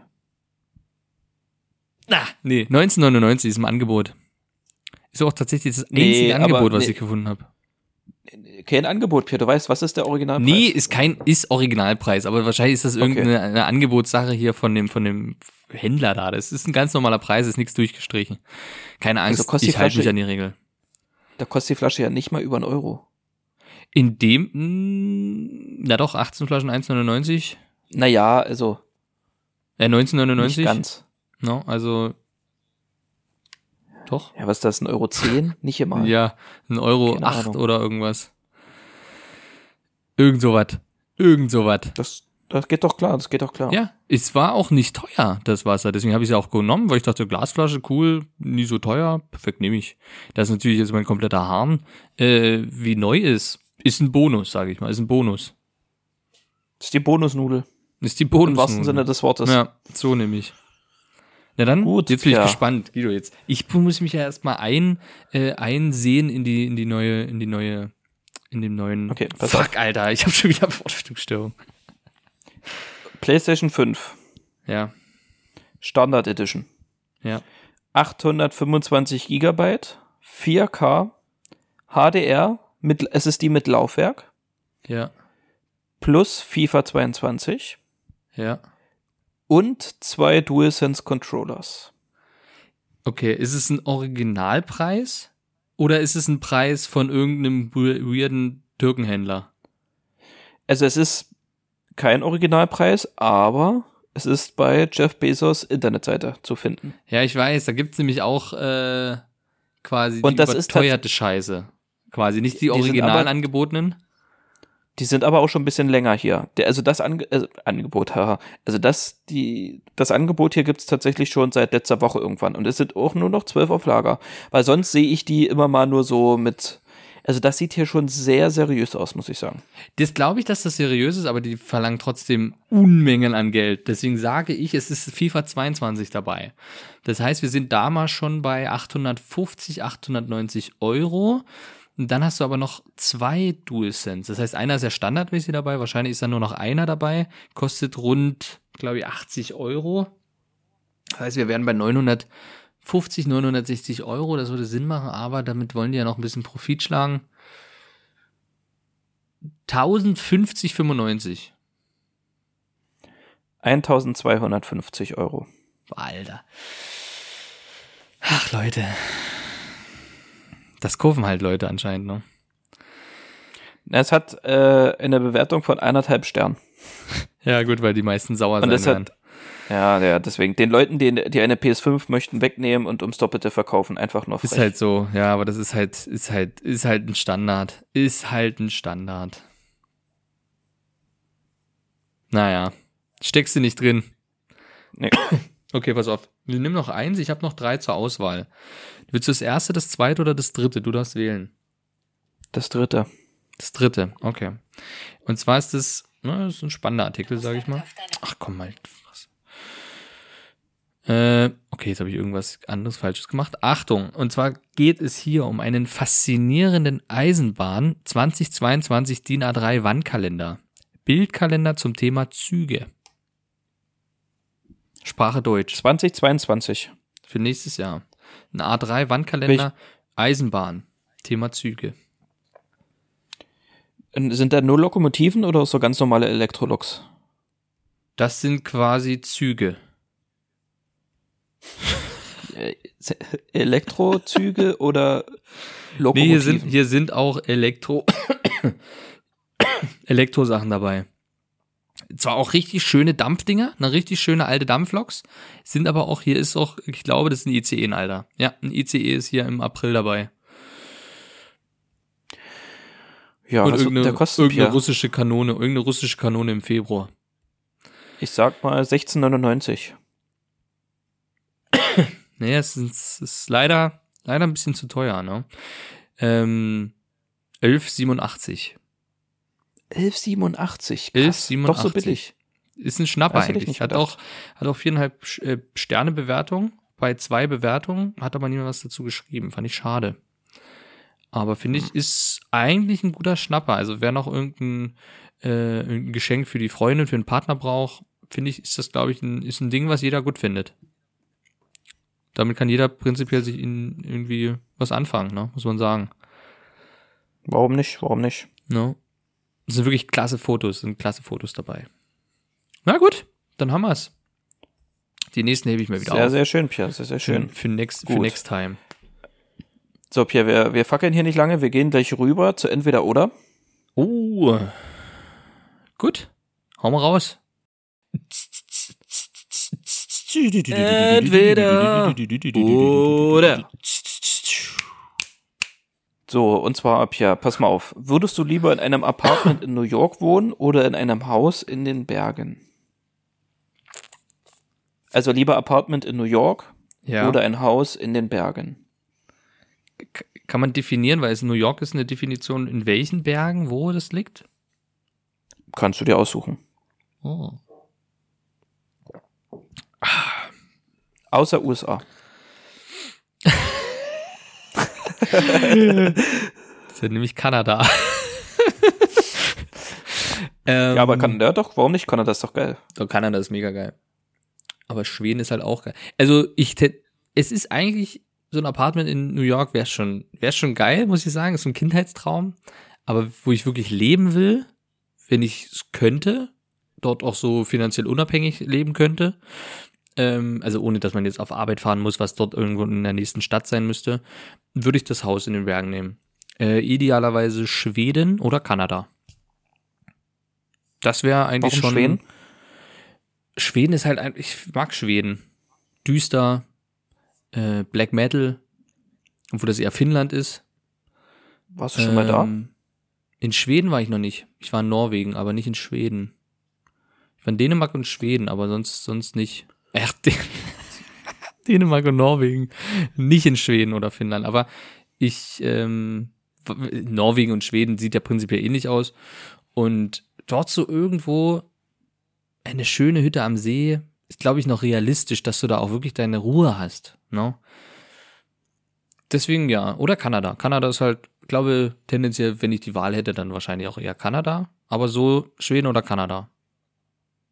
Na, nee, 1999 ist im Angebot. Ist auch tatsächlich das Nee, einzige aber- Angebot, was nee. ich gefunden habe. Kein Angebot, Pierre. Du weißt, was ist der Originalpreis? Nee, ist kein, ist Originalpreis, aber wahrscheinlich ist das irgendeine eine Angebotssache hier von dem, von dem Händler da. Das ist ein ganz normaler Preis, ist nichts durchgestrichen. Keine Angst, Also kostet die ich halte mich an die Regel. Da kostet die Flasche ja nicht mal über einen Euro. In dem, mh, na doch, 18 Flaschen 1,99. Naja, also Äh, 19,99. nicht ganz. No, also, doch. Ja, was ist das, ein Euro 10? Nicht immer. Ja, ein Euro Keine 8 Ahnung. oder irgendwas. Irgend sowas. Irgend sowas. Das, das geht doch klar, das geht doch klar. Ja, es war auch nicht teuer, das Wasser. Deswegen habe ich es ja auch genommen, weil ich dachte, Glasflasche, cool, nie so teuer, perfekt nehme ich. Das ist natürlich jetzt mein kompletter Hahn. Äh, wie neu ist, ist ein Bonus, sage ich mal, ist ein Bonus. Das ist die Bonusnudel. Ist die Im Bonus. wahrsten Sinne des Wortes. Ja, so nämlich. Na dann, Gut, jetzt bin ich ja. gespannt, Guido, jetzt. Ich muss mich ja erstmal ein, äh, einsehen in die, in die neue, in die neue, in dem neuen. Okay, Fuck, Alter, ich habe schon wieder Wortbestimmungsstörung. PlayStation 5, Ja, Standard Edition. ja. 825 Gigabyte, 4K, HDR, mit SSD mit Laufwerk, Ja, plus FIFA 22 ja. Und zwei DualSense Controllers. Okay, ist es ein Originalpreis oder ist es ein Preis von irgendeinem we- weirden Türkenhändler? Also es ist kein Originalpreis, aber es ist bei Jeff Bezos Internetseite zu finden. Ja, ich weiß, da gibt's nämlich auch äh, quasi Und die das ist überteuerte Scheiße. Quasi nicht die Die original angebotenen. Die sind aber auch schon ein bisschen länger hier. Der, also das Ange also Angebot, haha. Also das, die, das Angebot hier gibt's tatsächlich schon seit letzter Woche irgendwann. Und es sind auch nur noch zwölf auf Lager. Weil sonst sehe ich die immer mal nur so mit. Also das sieht hier schon sehr seriös aus, muss ich sagen. Das glaube ich, dass das seriös ist, aber die verlangen trotzdem Unmengen an Geld. Deswegen sage ich, es ist FIFA 22 dabei. Das heißt, wir sind damals schon bei 850, 890 Euro. Und dann hast du aber noch zwei DualSense. Das heißt, einer ist ja standardmäßig dabei. Wahrscheinlich ist da nur noch einer dabei. Kostet rund, glaube ich, 80 Euro. Das heißt, wir wären bei 950, 960 Euro. Das würde Sinn machen, aber damit wollen die ja noch ein bisschen Profit schlagen. 1050,95. 1250 Euro. Alter. Ach, Leute. Das kaufen halt Leute anscheinend, ne? Es hat äh, eine Bewertung von eineinhalb Sternen. <laughs> Ja, gut, weil die meisten sauer Und sein werden. ja, ja, deswegen. Den Leuten, die, die eine PS5 möchten, wegnehmen und ums Doppelte verkaufen, einfach nur frech. Ist halt so, ja, aber das ist halt, ist halt, ist halt ein Standard. Ist halt ein Standard. Naja. Steckst du nicht drin. Nee. <coughs> Okay, pass auf. Wir nehmen noch eins, ich habe noch drei zur Auswahl. Willst du das erste, das zweite oder das dritte? Du darfst wählen. Das dritte. Das dritte, okay. Und zwar ist das, na, das ist ein spannender Artikel, sage ich mal. Ach komm mal. Was. Äh, okay, jetzt habe ich irgendwas anderes Falsches gemacht. Achtung, und zwar geht es hier um einen faszinierenden Eisenbahn 2022 DIN A3 Wandkalender. Bildkalender zum Thema Züge. Sprache Deutsch 2022. für nächstes Jahr. Ein A3 Wandkalender Eisenbahn. Thema Züge. Sind da nur Lokomotiven oder so ganz normale Elektroloks? Das sind quasi Züge. Äh, Elektrozüge <laughs> oder Nee, Lokomotiven? hier sind, hier sind auch Elektro, <coughs> Elektrosachen dabei. Zwar auch richtig schöne Dampfdinger, eine richtig schöne alte Dampfloks, sind aber auch, hier ist auch, ich glaube, das ist ein ICE, ein Alter. Ja, ein ICE ist hier im April dabei. ja, Und was, irgendeine, der kostet irgendeine russische Kanone, irgendeine russische Kanone im Februar. Ich sag mal 1699. Nee, es ist, es ist leider, leider ein bisschen zu teuer, ne? Ähm, 11,87. 11,87. Krass, 11,87. Doch so billig. Ist ein Schnapper Das eigentlich. nicht Hat auch, hat auch viereinhalb äh, Sterne Bewertung bei zwei Bewertungen, hat aber niemand was dazu geschrieben. Fand ich schade. Aber finde Hm. ich, ist eigentlich ein guter Schnapper. Also wer noch irgendein, äh, irgendein Geschenk für die Freundin, für den Partner braucht, finde ich, ist das, glaube ich, ein, ist ein Ding, was jeder gut findet. Damit kann jeder prinzipiell sich in irgendwie was anfangen, ne? muss man sagen. Warum nicht? Warum nicht? Ne? Das sind wirklich klasse Fotos, sind klasse Fotos dabei. Na gut, dann haben wir's. Die nächsten hebe ich mir wieder Sehr, auf. sehr schön, Pierre. Sehr, sehr für, schön. für, next, für next time. So, Pierre, wir, wir fackeln hier nicht lange. Wir gehen gleich rüber zu entweder oder. Oh. Gut. Hau mal raus. Entweder oder. So, und zwar, Pierre, pass mal auf. Würdest du lieber in einem Apartment in New York wohnen oder in einem Haus in den Bergen? Also lieber Apartment in New York Ja. oder ein Haus in den Bergen? Kann man definieren, weil es New York ist eine Definition, in welchen Bergen, wo das liegt? Kannst du dir aussuchen. Oh. Außer USA. Das ist ja nämlich Kanada. <laughs> ähm, Ja, aber kann, ja doch, warum nicht? Kanada ist doch geil. Doch, Kanada ist mega geil. Aber Schweden ist halt auch geil. Also ich, tät- es ist eigentlich so ein Apartment in New York wäre schon, wäre schon geil, muss ich sagen. Ist so ein Kindheitstraum. Aber wo ich wirklich leben will, wenn ich es könnte, dort auch so finanziell unabhängig leben könnte, ähm, also ohne, dass man jetzt auf Arbeit fahren muss, was dort irgendwo in der nächsten Stadt sein müsste, würde ich das Haus in den Bergen nehmen. Äh, idealerweise Schweden oder Kanada. Das wäre eigentlich Warum schon. Schweden? Schweden ist halt ein, ich mag Schweden. Düster, äh, Black Metal, obwohl das eher Finnland ist. Warst du schon mal da? Ähm, In Schweden war ich noch nicht. Ich war in Norwegen, aber nicht in Schweden. Ich war in Dänemark und Schweden, aber sonst, sonst nicht. Ach, Dän <laughs> Dänemark und Norwegen. Nicht in Schweden oder Finnland, aber ich, ähm, Norwegen und Schweden sieht ja prinzipiell ähnlich aus. Und dort so irgendwo eine schöne Hütte am See ist, glaube ich, noch realistisch, dass du da auch wirklich deine Ruhe hast. Ne? Deswegen ja. Oder Kanada. Kanada ist halt, glaube tendenziell, wenn ich die Wahl hätte, dann wahrscheinlich auch eher Kanada. Aber so Schweden oder Kanada.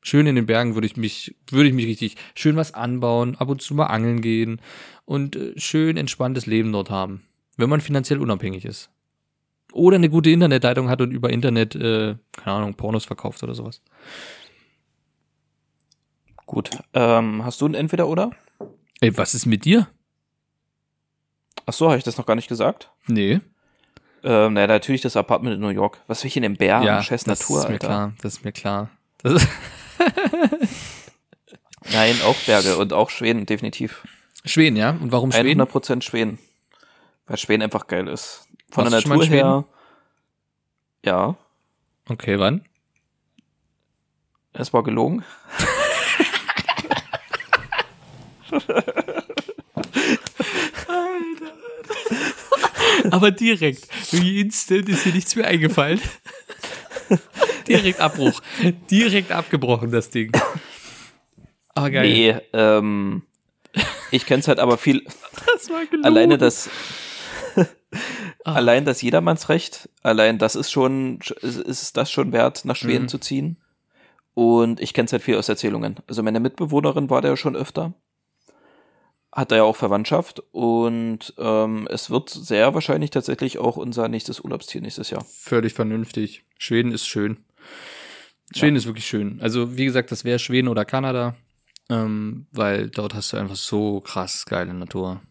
Schön in den Bergen würde ich mich, würde ich mich richtig schön was anbauen, ab und zu mal angeln gehen und äh, schön entspanntes Leben dort haben. Wenn man finanziell unabhängig ist. Oder eine gute Internetleitung hat und über Internet, äh, keine Ahnung, Pornos verkauft oder sowas. Gut. Ähm, hast du ein Entweder oder? Ey, was ist mit dir? Ach so, habe ich das noch gar nicht gesagt? Nee. Ähm, naja, natürlich das Apartment in New York. Was will ich in den Bergen? ja, Scheiß das Natur, ist mir Alter. klar. Das ist mir klar. Das ist <laughs> Nein, auch Berge und auch Schweden, definitiv. Schweden, ja? Und warum Schweden? 100% Schweden. Weil Schweden einfach geil ist. Von Warst der Natur her. Ja, Okay, wann? es war gelogen. <laughs> Aber direkt. Wie instant ist dir nichts mehr eingefallen. <laughs> direkt Abbruch. Direkt abgebrochen, das Ding. Aber geil. Nee, ähm, ich kenn's halt aber viel, Das war gelogen. alleine das, <laughs> Ah. allein das Jedermannsrecht, allein das ist schon, ist, ist das schon wert, nach Schweden Mhm. zu ziehen. Und ich kenn's halt viel aus Erzählungen. Also meine Mitbewohnerin war da ja schon öfter. Hat da ja auch Verwandtschaft und ähm, es wird sehr wahrscheinlich tatsächlich auch unser nächstes Urlaubsziel nächstes Jahr. Völlig vernünftig. Schweden ist schön. Schweden ist wirklich schön. Also, wie gesagt, das wäre Schweden oder Kanada, ähm, weil dort hast du einfach so krass geile Natur.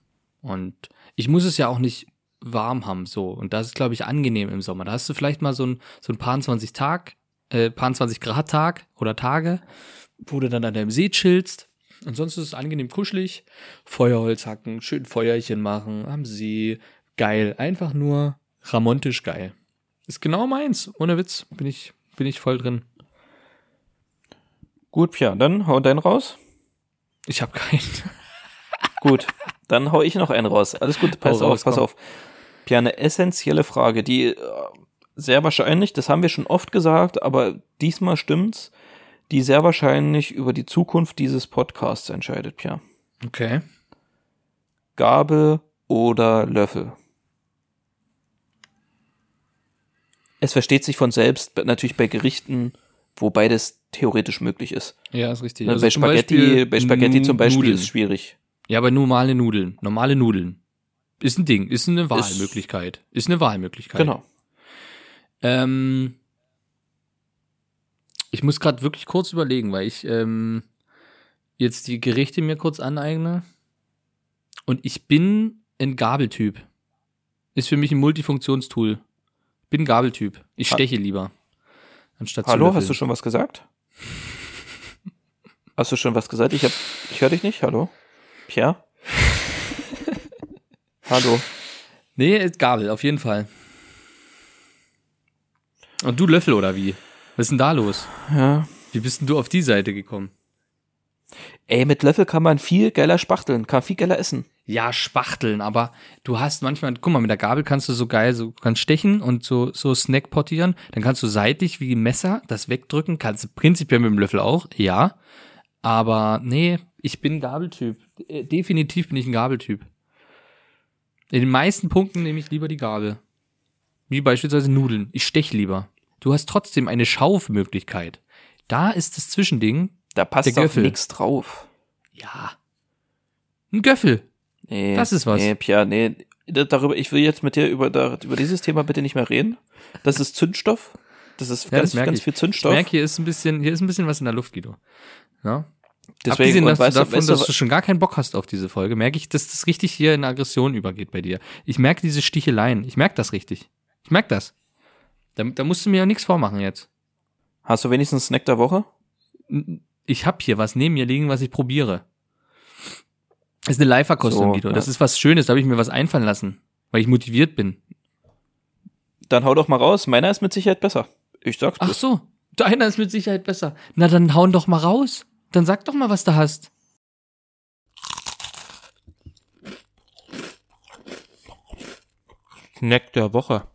Und ich muss es ja auch nicht warm haben, so. Und das ist, glaube ich, angenehm im Sommer. Da hast du vielleicht mal so ein, so ein paar 20 Tag, äh, paar 20 Grad Tag oder Tage, wo du dann an deinem See chillst. Ansonsten ist es angenehm kuschelig. Feuerholz hacken, schön Feuerchen machen, am See. Geil. Einfach nur ramontisch geil. Ist genau meins. Ohne Witz. Bin ich, bin ich voll drin. Gut, Pia, dann hau deinen raus. Ich habe keinen. <laughs> Gut, dann hau ich noch einen raus. Alles gut, pass Hau auf, raus, pass komm. auf. Pia, eine essentielle Frage, die äh, sehr wahrscheinlich, das haben wir schon oft gesagt, aber diesmal stimmt's, die sehr wahrscheinlich über die Zukunft dieses Podcasts entscheidet, Pia. Okay. Gabel oder Löffel? Es versteht sich von selbst, natürlich bei Gerichten, wo beides theoretisch möglich ist. Ja, ist richtig. Ne, Also bei Spaghetti, Beispiel bei Spaghetti zum Beispiel Nudeln. ist es schwierig. Ja, aber normale Nudeln. Normale Nudeln. Ist ein Ding, ist eine Wahlmöglichkeit. Ist eine Wahlmöglichkeit. Genau. Ähm, ich muss gerade wirklich kurz überlegen, weil ich ähm, jetzt die Gerichte mir kurz aneigne. Und ich bin ein Gabeltyp. Ist für mich ein Multifunktionstool. Bin Gabeltyp. Ich steche lieber. Anstatt Hallo, löffeln. hast du schon was gesagt? <laughs> Hast du schon was gesagt? Ich hab, ich höre dich nicht. Hallo? Pierre? <laughs> Hallo? Nee, ist Gabel, auf jeden Fall. Und du Löffel oder wie? Was ist denn da los? Ja. Wie bist denn du auf die Seite gekommen? Ey, mit Löffel kann man viel geiler spachteln, kann viel geiler essen. Ja, spachteln, aber du hast manchmal, guck mal, mit der Gabel kannst du so geil, so kannst stechen und so, so Snack pottieren. Dann kannst du seitlich wie Messer das wegdrücken. Kannst du prinzipiell mit dem Löffel auch, ja. Aber nee, ich bin Gabeltyp. Äh, Definitiv bin ich ein Gabeltyp. In den meisten Punkten nehme ich lieber die Gabel. Wie beispielsweise Nudeln. Ich stech lieber. Du hast trotzdem eine Schaufmöglichkeit. Da ist das Zwischending, Da passt doch nichts drauf. ja. Ein Göffel. Nee, Das ist was. Nee, Pierre, nee. Da- Darüber, ich will jetzt mit dir über, da, über dieses Thema bitte nicht mehr reden. Das ist Zündstoff. Das ist Ja, ganz, das ganz ich. viel Ich Zündstoff. merke, hier ist ein bisschen, hier ist ein bisschen was in der Luft, Guido. Ja? Deswegen, Abgesehen dass, weißt, du- davon, weißt du, dass du schon gar keinen Bock hast auf diese Folge, merke ich, dass das richtig hier in Aggression übergeht bei dir. Ich merke diese Sticheleien. Ich merke das richtig. Ich merke das. Da, da musst du mir ja nichts vormachen jetzt. hast du wenigstens Snack der Woche? Ich habe hier was neben mir liegen, was ich probiere. Das ist eine Live-Verkostung, So, Guido. ja. Das ist was Schönes, da habe ich mir was einfallen lassen, weil ich motiviert bin. Dann hau doch mal raus. Meiner ist mit Sicherheit besser. Ich sag's dir. Ach so, deiner ist mit Sicherheit besser. Na, dann hauen doch mal raus. Dann sag doch mal, was du hast. Snack der Woche.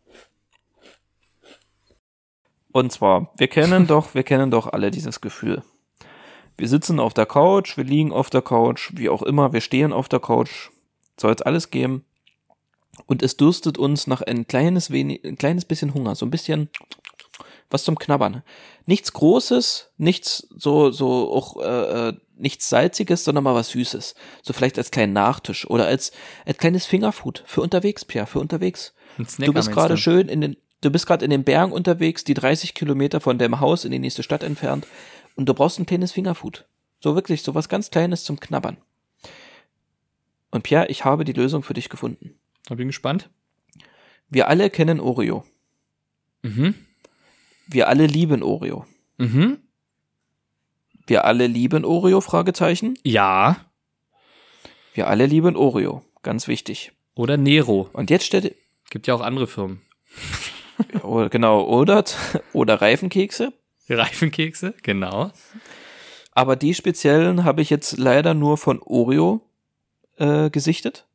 Und zwar, wir kennen doch, wir kennen doch alle dieses Gefühl. Wir sitzen auf der Couch, wir liegen auf der Couch, wie auch immer, wir stehen auf der Couch, soll es alles geben. Und es dürstet uns nach ein kleines, wenig, ein kleines bisschen Hunger, so ein bisschen was zum Knabbern. Nichts Großes, nichts so, so auch äh, äh, nichts Salziges, sondern mal was Süßes. So vielleicht als kleinen Nachtisch oder als, als kleines Fingerfood für unterwegs, Pierre, für unterwegs. Du bist gerade schön in den, du bist gerade in den Bergen unterwegs, die 30 Kilometer von deinem Haus in die nächste Stadt entfernt und du brauchst ein kleines Fingerfood. So wirklich, so was ganz Kleines zum Knabbern. Und Pierre, ich habe die Lösung für dich gefunden. Da bin ich gespannt. Wir alle kennen Oreo. Mhm. Wir alle lieben Oreo. Mhm. Wir alle lieben Oreo? Fragezeichen. Ja. Wir alle lieben Oreo. Ganz wichtig. Oder Nero. Und jetzt stellt, Gibt ja auch andere Firmen. <laughs> oh, genau, oder, oder Reifenkekse. <laughs> Reifenkekse, genau. Aber die speziellen habe ich jetzt leider nur von Oreo äh, gesichtet.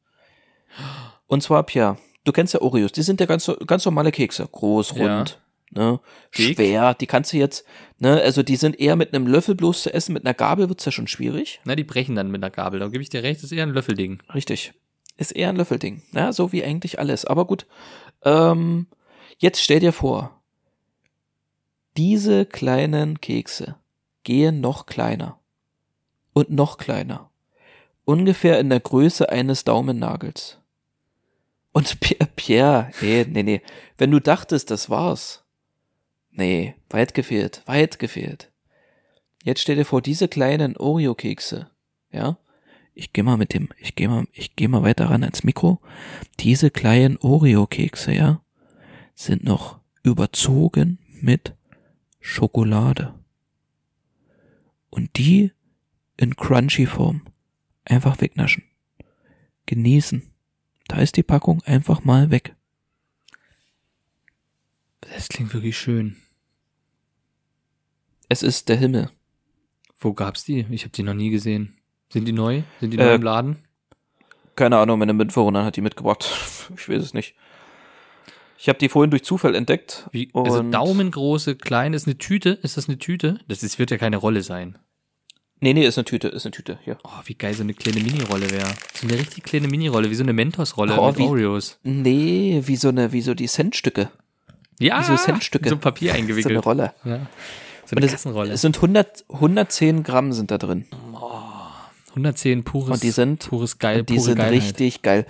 Und zwar, Pierre, du kennst ja Oreos, die sind ja ganz, ganz normale Kekse. Groß, Ja. rund, ne? Dick. Schwer, die kannst du jetzt, ne, also die sind eher mit einem Löffel bloß zu essen, mit einer Gabel wird's ja schon schwierig. Na, die brechen dann mit einer Gabel. Da gebe ich dir recht, das ist eher ein Löffelding. Richtig. Ist eher ein Löffelding. Ja, so wie eigentlich alles. Aber gut. Ähm, jetzt stell dir vor, diese kleinen Kekse gehen noch kleiner. Und noch kleiner. Ungefähr in der Größe eines Daumennagels. Und <laughs> Pierre, Pierre, nee, nee, nee. Wenn du dachtest, das war's. Nee, weit gefehlt, weit gefehlt. Jetzt stell dir vor, diese kleinen Oreo-Kekse, ja, ich gehe mal mit dem, ich gehe mal, ich gehe mal weiter ran ans Mikro. Diese kleinen Oreo-Kekse, ja, sind noch überzogen mit Schokolade. Und die in crunchy Form einfach wegnaschen. Genießen. Da ist die Packung einfach mal weg. Das klingt wirklich schön. Es ist der Himmel. Wo gab's die? Ich habe die noch nie gesehen. Sind die neu? Sind die Äh, neu im Laden? Keine Ahnung, meine Mitbewohnerin hat die mitgebracht. <laughs> Ich weiß es nicht. Ich habe die vorhin durch Zufall entdeckt. Wie, also und- daumengroße, kleine, ist eine Tüte? Ist das eine Tüte? Das ist, wird ja keine Rolle sein. Nee, nee, ist eine Tüte, ist eine Tüte. Hier. Oh, wie geil so eine kleine Mini-Rolle wäre. So eine richtig kleine Mini-Rolle, wie so eine Mentos-Rolle Oh, mit wie- Oreos. Nee, wie so eine, wie so die Centstücke. Ja, wie so Centstücke. So Papier So eine eingewickelt. Rolle. ja. So Und eine es, Kassenrolle. es sind 100, 110 Gramm sind da drin. 110 pures, Und die sind- pures Geil, Die pure sind Geilheit. richtig geil.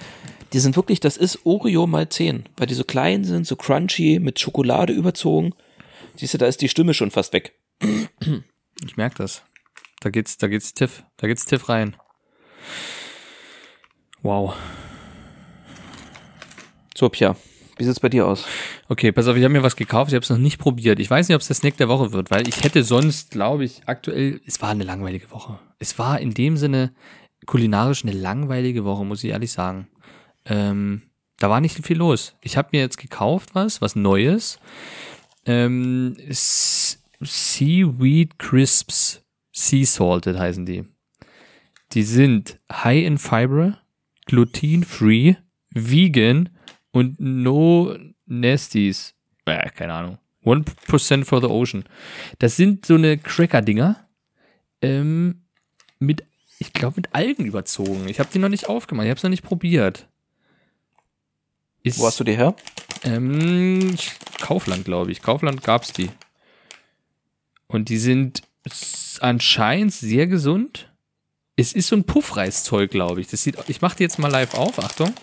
Die sind wirklich, das ist Oreo mal 10, weil die so klein sind, so crunchy, mit Schokolade überzogen. Siehst du, da ist die Stimme schon fast weg. Ich merk das. Da geht's, da geht's tiff, da geht's tiff rein. Wow. So, Pia, wie sieht's bei dir aus? Okay, pass auf, ich habe mir was gekauft, ich habe es noch nicht probiert. Ich weiß nicht, ob es der Snack der Woche wird, weil ich hätte sonst, glaube ich, aktuell, es war eine langweilige Woche. Es war in dem Sinne kulinarisch eine langweilige Woche, muss ich ehrlich sagen. Ähm, da war nicht viel los. Ich habe mir jetzt gekauft was, was Neues. Ähm, Seaweed Crisps, Sea Salted heißen die. Die sind high in fiber, gluten-free, vegan und no nasties. Äh, keine Ahnung. 1% for the ocean. Das sind so eine Cracker-Dinger. Ähm, mit, ich glaube, mit Algen überzogen. Ich habe die noch nicht aufgemacht. Ich habe es noch nicht probiert. Ist, Wo hast du die her? ähm, Kaufland, glaube ich. Kaufland gab's die. Und die sind anscheinend sehr gesund. Es ist so ein Puffreiszeug, glaube ich. Das sieht, ich mache die jetzt mal live auf. Achtung.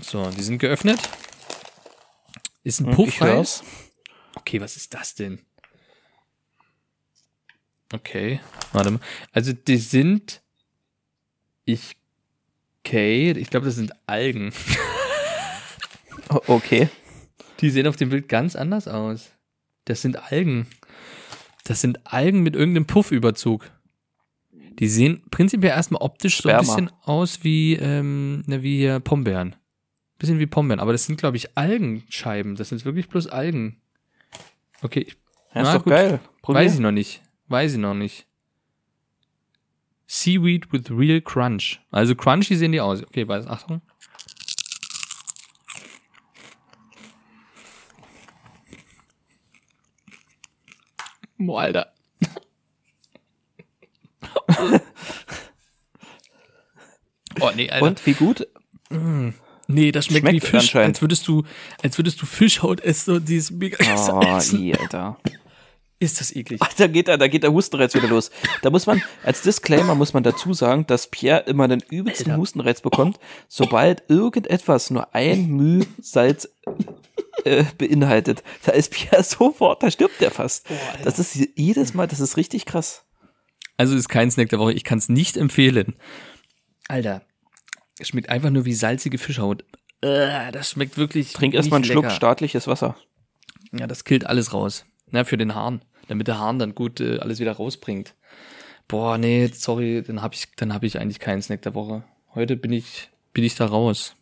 So, die sind geöffnet. Ist ein Hm, Puffreis. Okay, was ist das denn? Okay, warte mal. Also die sind, ich, okay, ich glaube, das sind Algen. <laughs> Okay. Die sehen auf dem Bild ganz anders aus. Das sind Algen. Das sind Algen mit irgendeinem Puffüberzug. Die sehen prinzipiell erstmal optisch so ein Sperma. bisschen aus wie, ähm, ne, wie hier Pombeeren. Bisschen wie Pombeeren, aber das sind, glaube ich, Algenscheiben. Das sind wirklich bloß Algen. Okay, ich, Ja, ist doch gut. geil. Probier. weiß ich noch nicht. Weiß ich noch nicht. Seaweed with real crunch. Also crunchy sehen die aus. Okay, weiß, Achtung. Boah, Alter. <laughs> oh, nee, Alter. Und wie gut? Nee, das schmeckt, Schmeckt wie Fisch, als würdest du, als würdest du Fischhaut essen und dieses mega Oh, essen. Alter. Ist das eklig. Ach, da geht, da, da geht der Hustenreiz wieder <laughs> los. Da muss man, als Disclaimer muss man dazu sagen, dass Pierre immer den übelsten Alter. Hustenreiz bekommt, sobald irgendetwas nur ein Müh Salz äh, beinhaltet. Da ist Pierre <laughs> sofort, da stirbt der fast. das ist jedes Mal, das ist richtig krass. Also ist kein Snack der Woche. Ich kann es nicht empfehlen. Alter, es schmeckt einfach nur wie salzige Fischhaut. Äh, das schmeckt wirklich. Trink erstmal einen nicht Schluck lecker. staatliches Wasser. Ja, das killt alles raus. Na, für den Hahn. Damit der Hahn dann gut äh, alles wieder rausbringt. Boah, nee, sorry, dann habe ich, dann habe ich eigentlich keinen Snack der Woche. Heute bin ich, bin ich da raus.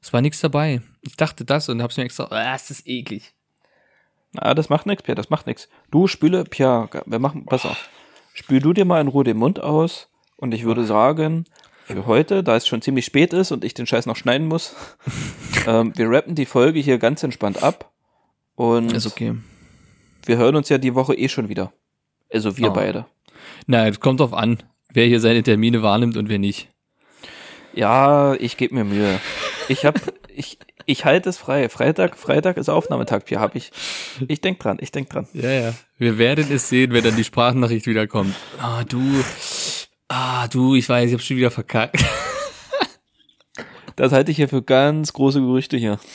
Es war nichts dabei. Ich dachte das und hab's mir extra. Ah, ist das eklig. Ah, das macht nix, Pierre, das macht nix. Du spüle, Pierre, wir machen, pass auf. Spül du dir mal in Ruhe den Mund aus und ich würde sagen, für heute, da es schon ziemlich spät ist und ich den Scheiß noch schneiden muss, <laughs> ähm, wir rappen die Folge hier ganz entspannt ab und Ist okay. Wir hören uns ja die Woche eh schon wieder. Also wir Oh. beide. Na, es kommt drauf an, wer hier seine Termine wahrnimmt und wer nicht. Ja, ich gebe mir Mühe. Ich hab, <laughs> ich, ich halte es frei. Freitag, Freitag ist Aufnahmetag, Pierre, hab ich. Ich denk dran, ich denk dran. Ja, ja. Wir werden es sehen, wenn dann die Sprachnachricht wieder kommt. Ah, du. Ah, du, ich weiß, ich hab schon wieder verkackt. Das halte ich hier für ganz große Gerüchte hier. <laughs>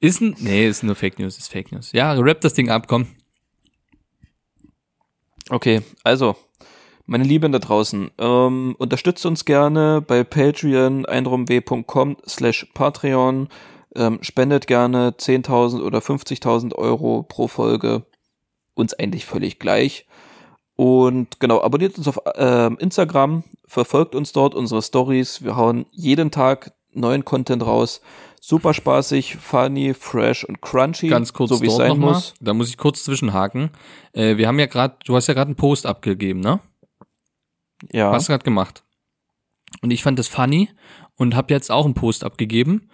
Ist ein. Nee, ist nur Fake News, ist Fake News. Ja, rap das Ding ab, komm. Okay, also, meine Lieben da draußen, ähm, unterstützt uns gerne bei Patreon, einrumw.com slash Patreon, ähm, spendet gerne 10.000 oder 50.000 Euro pro Folge, uns eigentlich völlig gleich. Und genau, abonniert uns auf ähm, Instagram, verfolgt uns dort, unsere Stories, wir hauen jeden Tag neuen Content raus. Super spaßig, funny, fresh und crunchy. Ganz kurz so wie es sein noch mal. muss. Da muss ich kurz zwischenhaken. Äh, wir haben ja gerade, du hast ja gerade einen Post abgegeben, ne? Ja. Hast du gerade gemacht. Und ich fand das funny und habe jetzt auch einen Post abgegeben,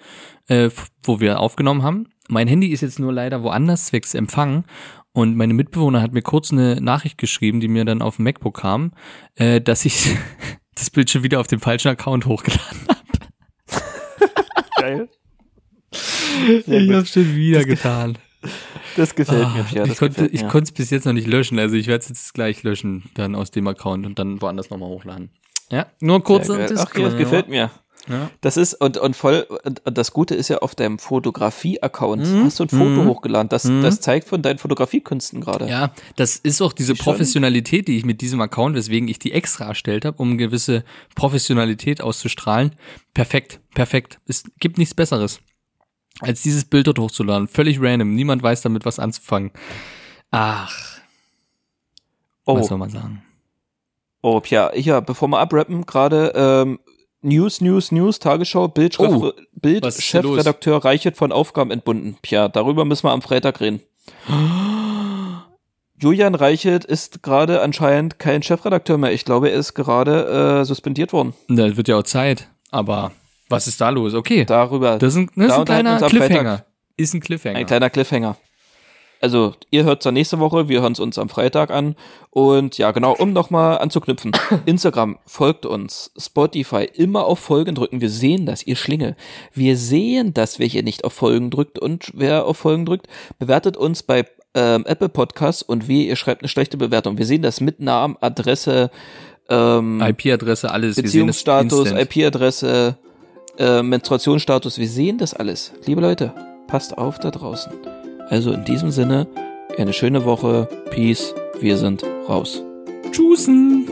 äh, wo wir aufgenommen haben. Mein Handy ist jetzt nur leider woanders zwecks Empfang und meine Mitbewohner hat mir kurz eine Nachricht geschrieben, die mir dann auf dem MacBook kam, äh, dass ich <laughs> das Bild schon wieder auf dem falschen Account hochgeladen habe. Geil. <laughs> Ich habe schon wieder getan. Das gefällt mir, Ah, Pia. Das ich konnte mir. es bis jetzt noch nicht löschen, also ich werde es jetzt gleich löschen, dann aus dem Account und dann woanders nochmal hochladen. Ja, nur kurz. Ach, ja, das gefällt mir. Ja. Das ist, und, und voll, und, und das Gute ist ja, auf deinem Fotografie-Account Mhm. hast du ein Foto Mhm. hochgeladen. Das, Mhm. das zeigt von deinen Fotografiekünsten gerade. Ja, das ist auch diese. Professionalität, die ich mit diesem Account, weswegen ich die extra erstellt habe, um gewisse Professionalität auszustrahlen. Perfekt, perfekt. Es gibt nichts Besseres, als dieses Bild dort hochzuladen. Völlig random. Niemand weiß damit was anzufangen. Ach, was Oh, soll man sagen? oh, Pia, ja, bevor wir abrappen, gerade, ähm, News, News, News, Tagesschau, Bild, Oh, Bild was ist hier los? Chefredakteur Reichert von Aufgaben entbunden. Pia, darüber müssen wir am Freitag reden. <gasps> Julian Reichelt ist gerade anscheinend kein Chefredakteur mehr. Ich glaube, er ist gerade äh, suspendiert worden. Das wird ja auch Zeit. Aber was ist da los? Okay. Darüber. Das ist ein, das ist ein kleiner Cliffhanger. Freitag. Ist ein Cliffhanger. Ein kleiner Cliffhanger. Also, ihr hört es dann nächste Woche, wir hören es uns am Freitag an. Und ja, genau, um nochmal anzuknüpfen. <coughs> Instagram, folgt uns. Spotify, immer auf Folgen drücken. Wir sehen das, ihr Schlinge. Wir sehen das, wer hier nicht auf Folgen drückt und wer auf Folgen drückt. Bewertet uns bei ähm, Apple Podcasts und wie ihr schreibt eine schlechte Bewertung. Wir sehen das mit Namen, Adresse, ähm, IP-Adresse, alles. Beziehungsstatus. IP-Adresse, äh, Menstruationsstatus, wir sehen das alles. Liebe Leute, passt auf da draußen. Also in diesem Sinne, eine schöne Woche, Peace, wir sind raus. Tschüssen.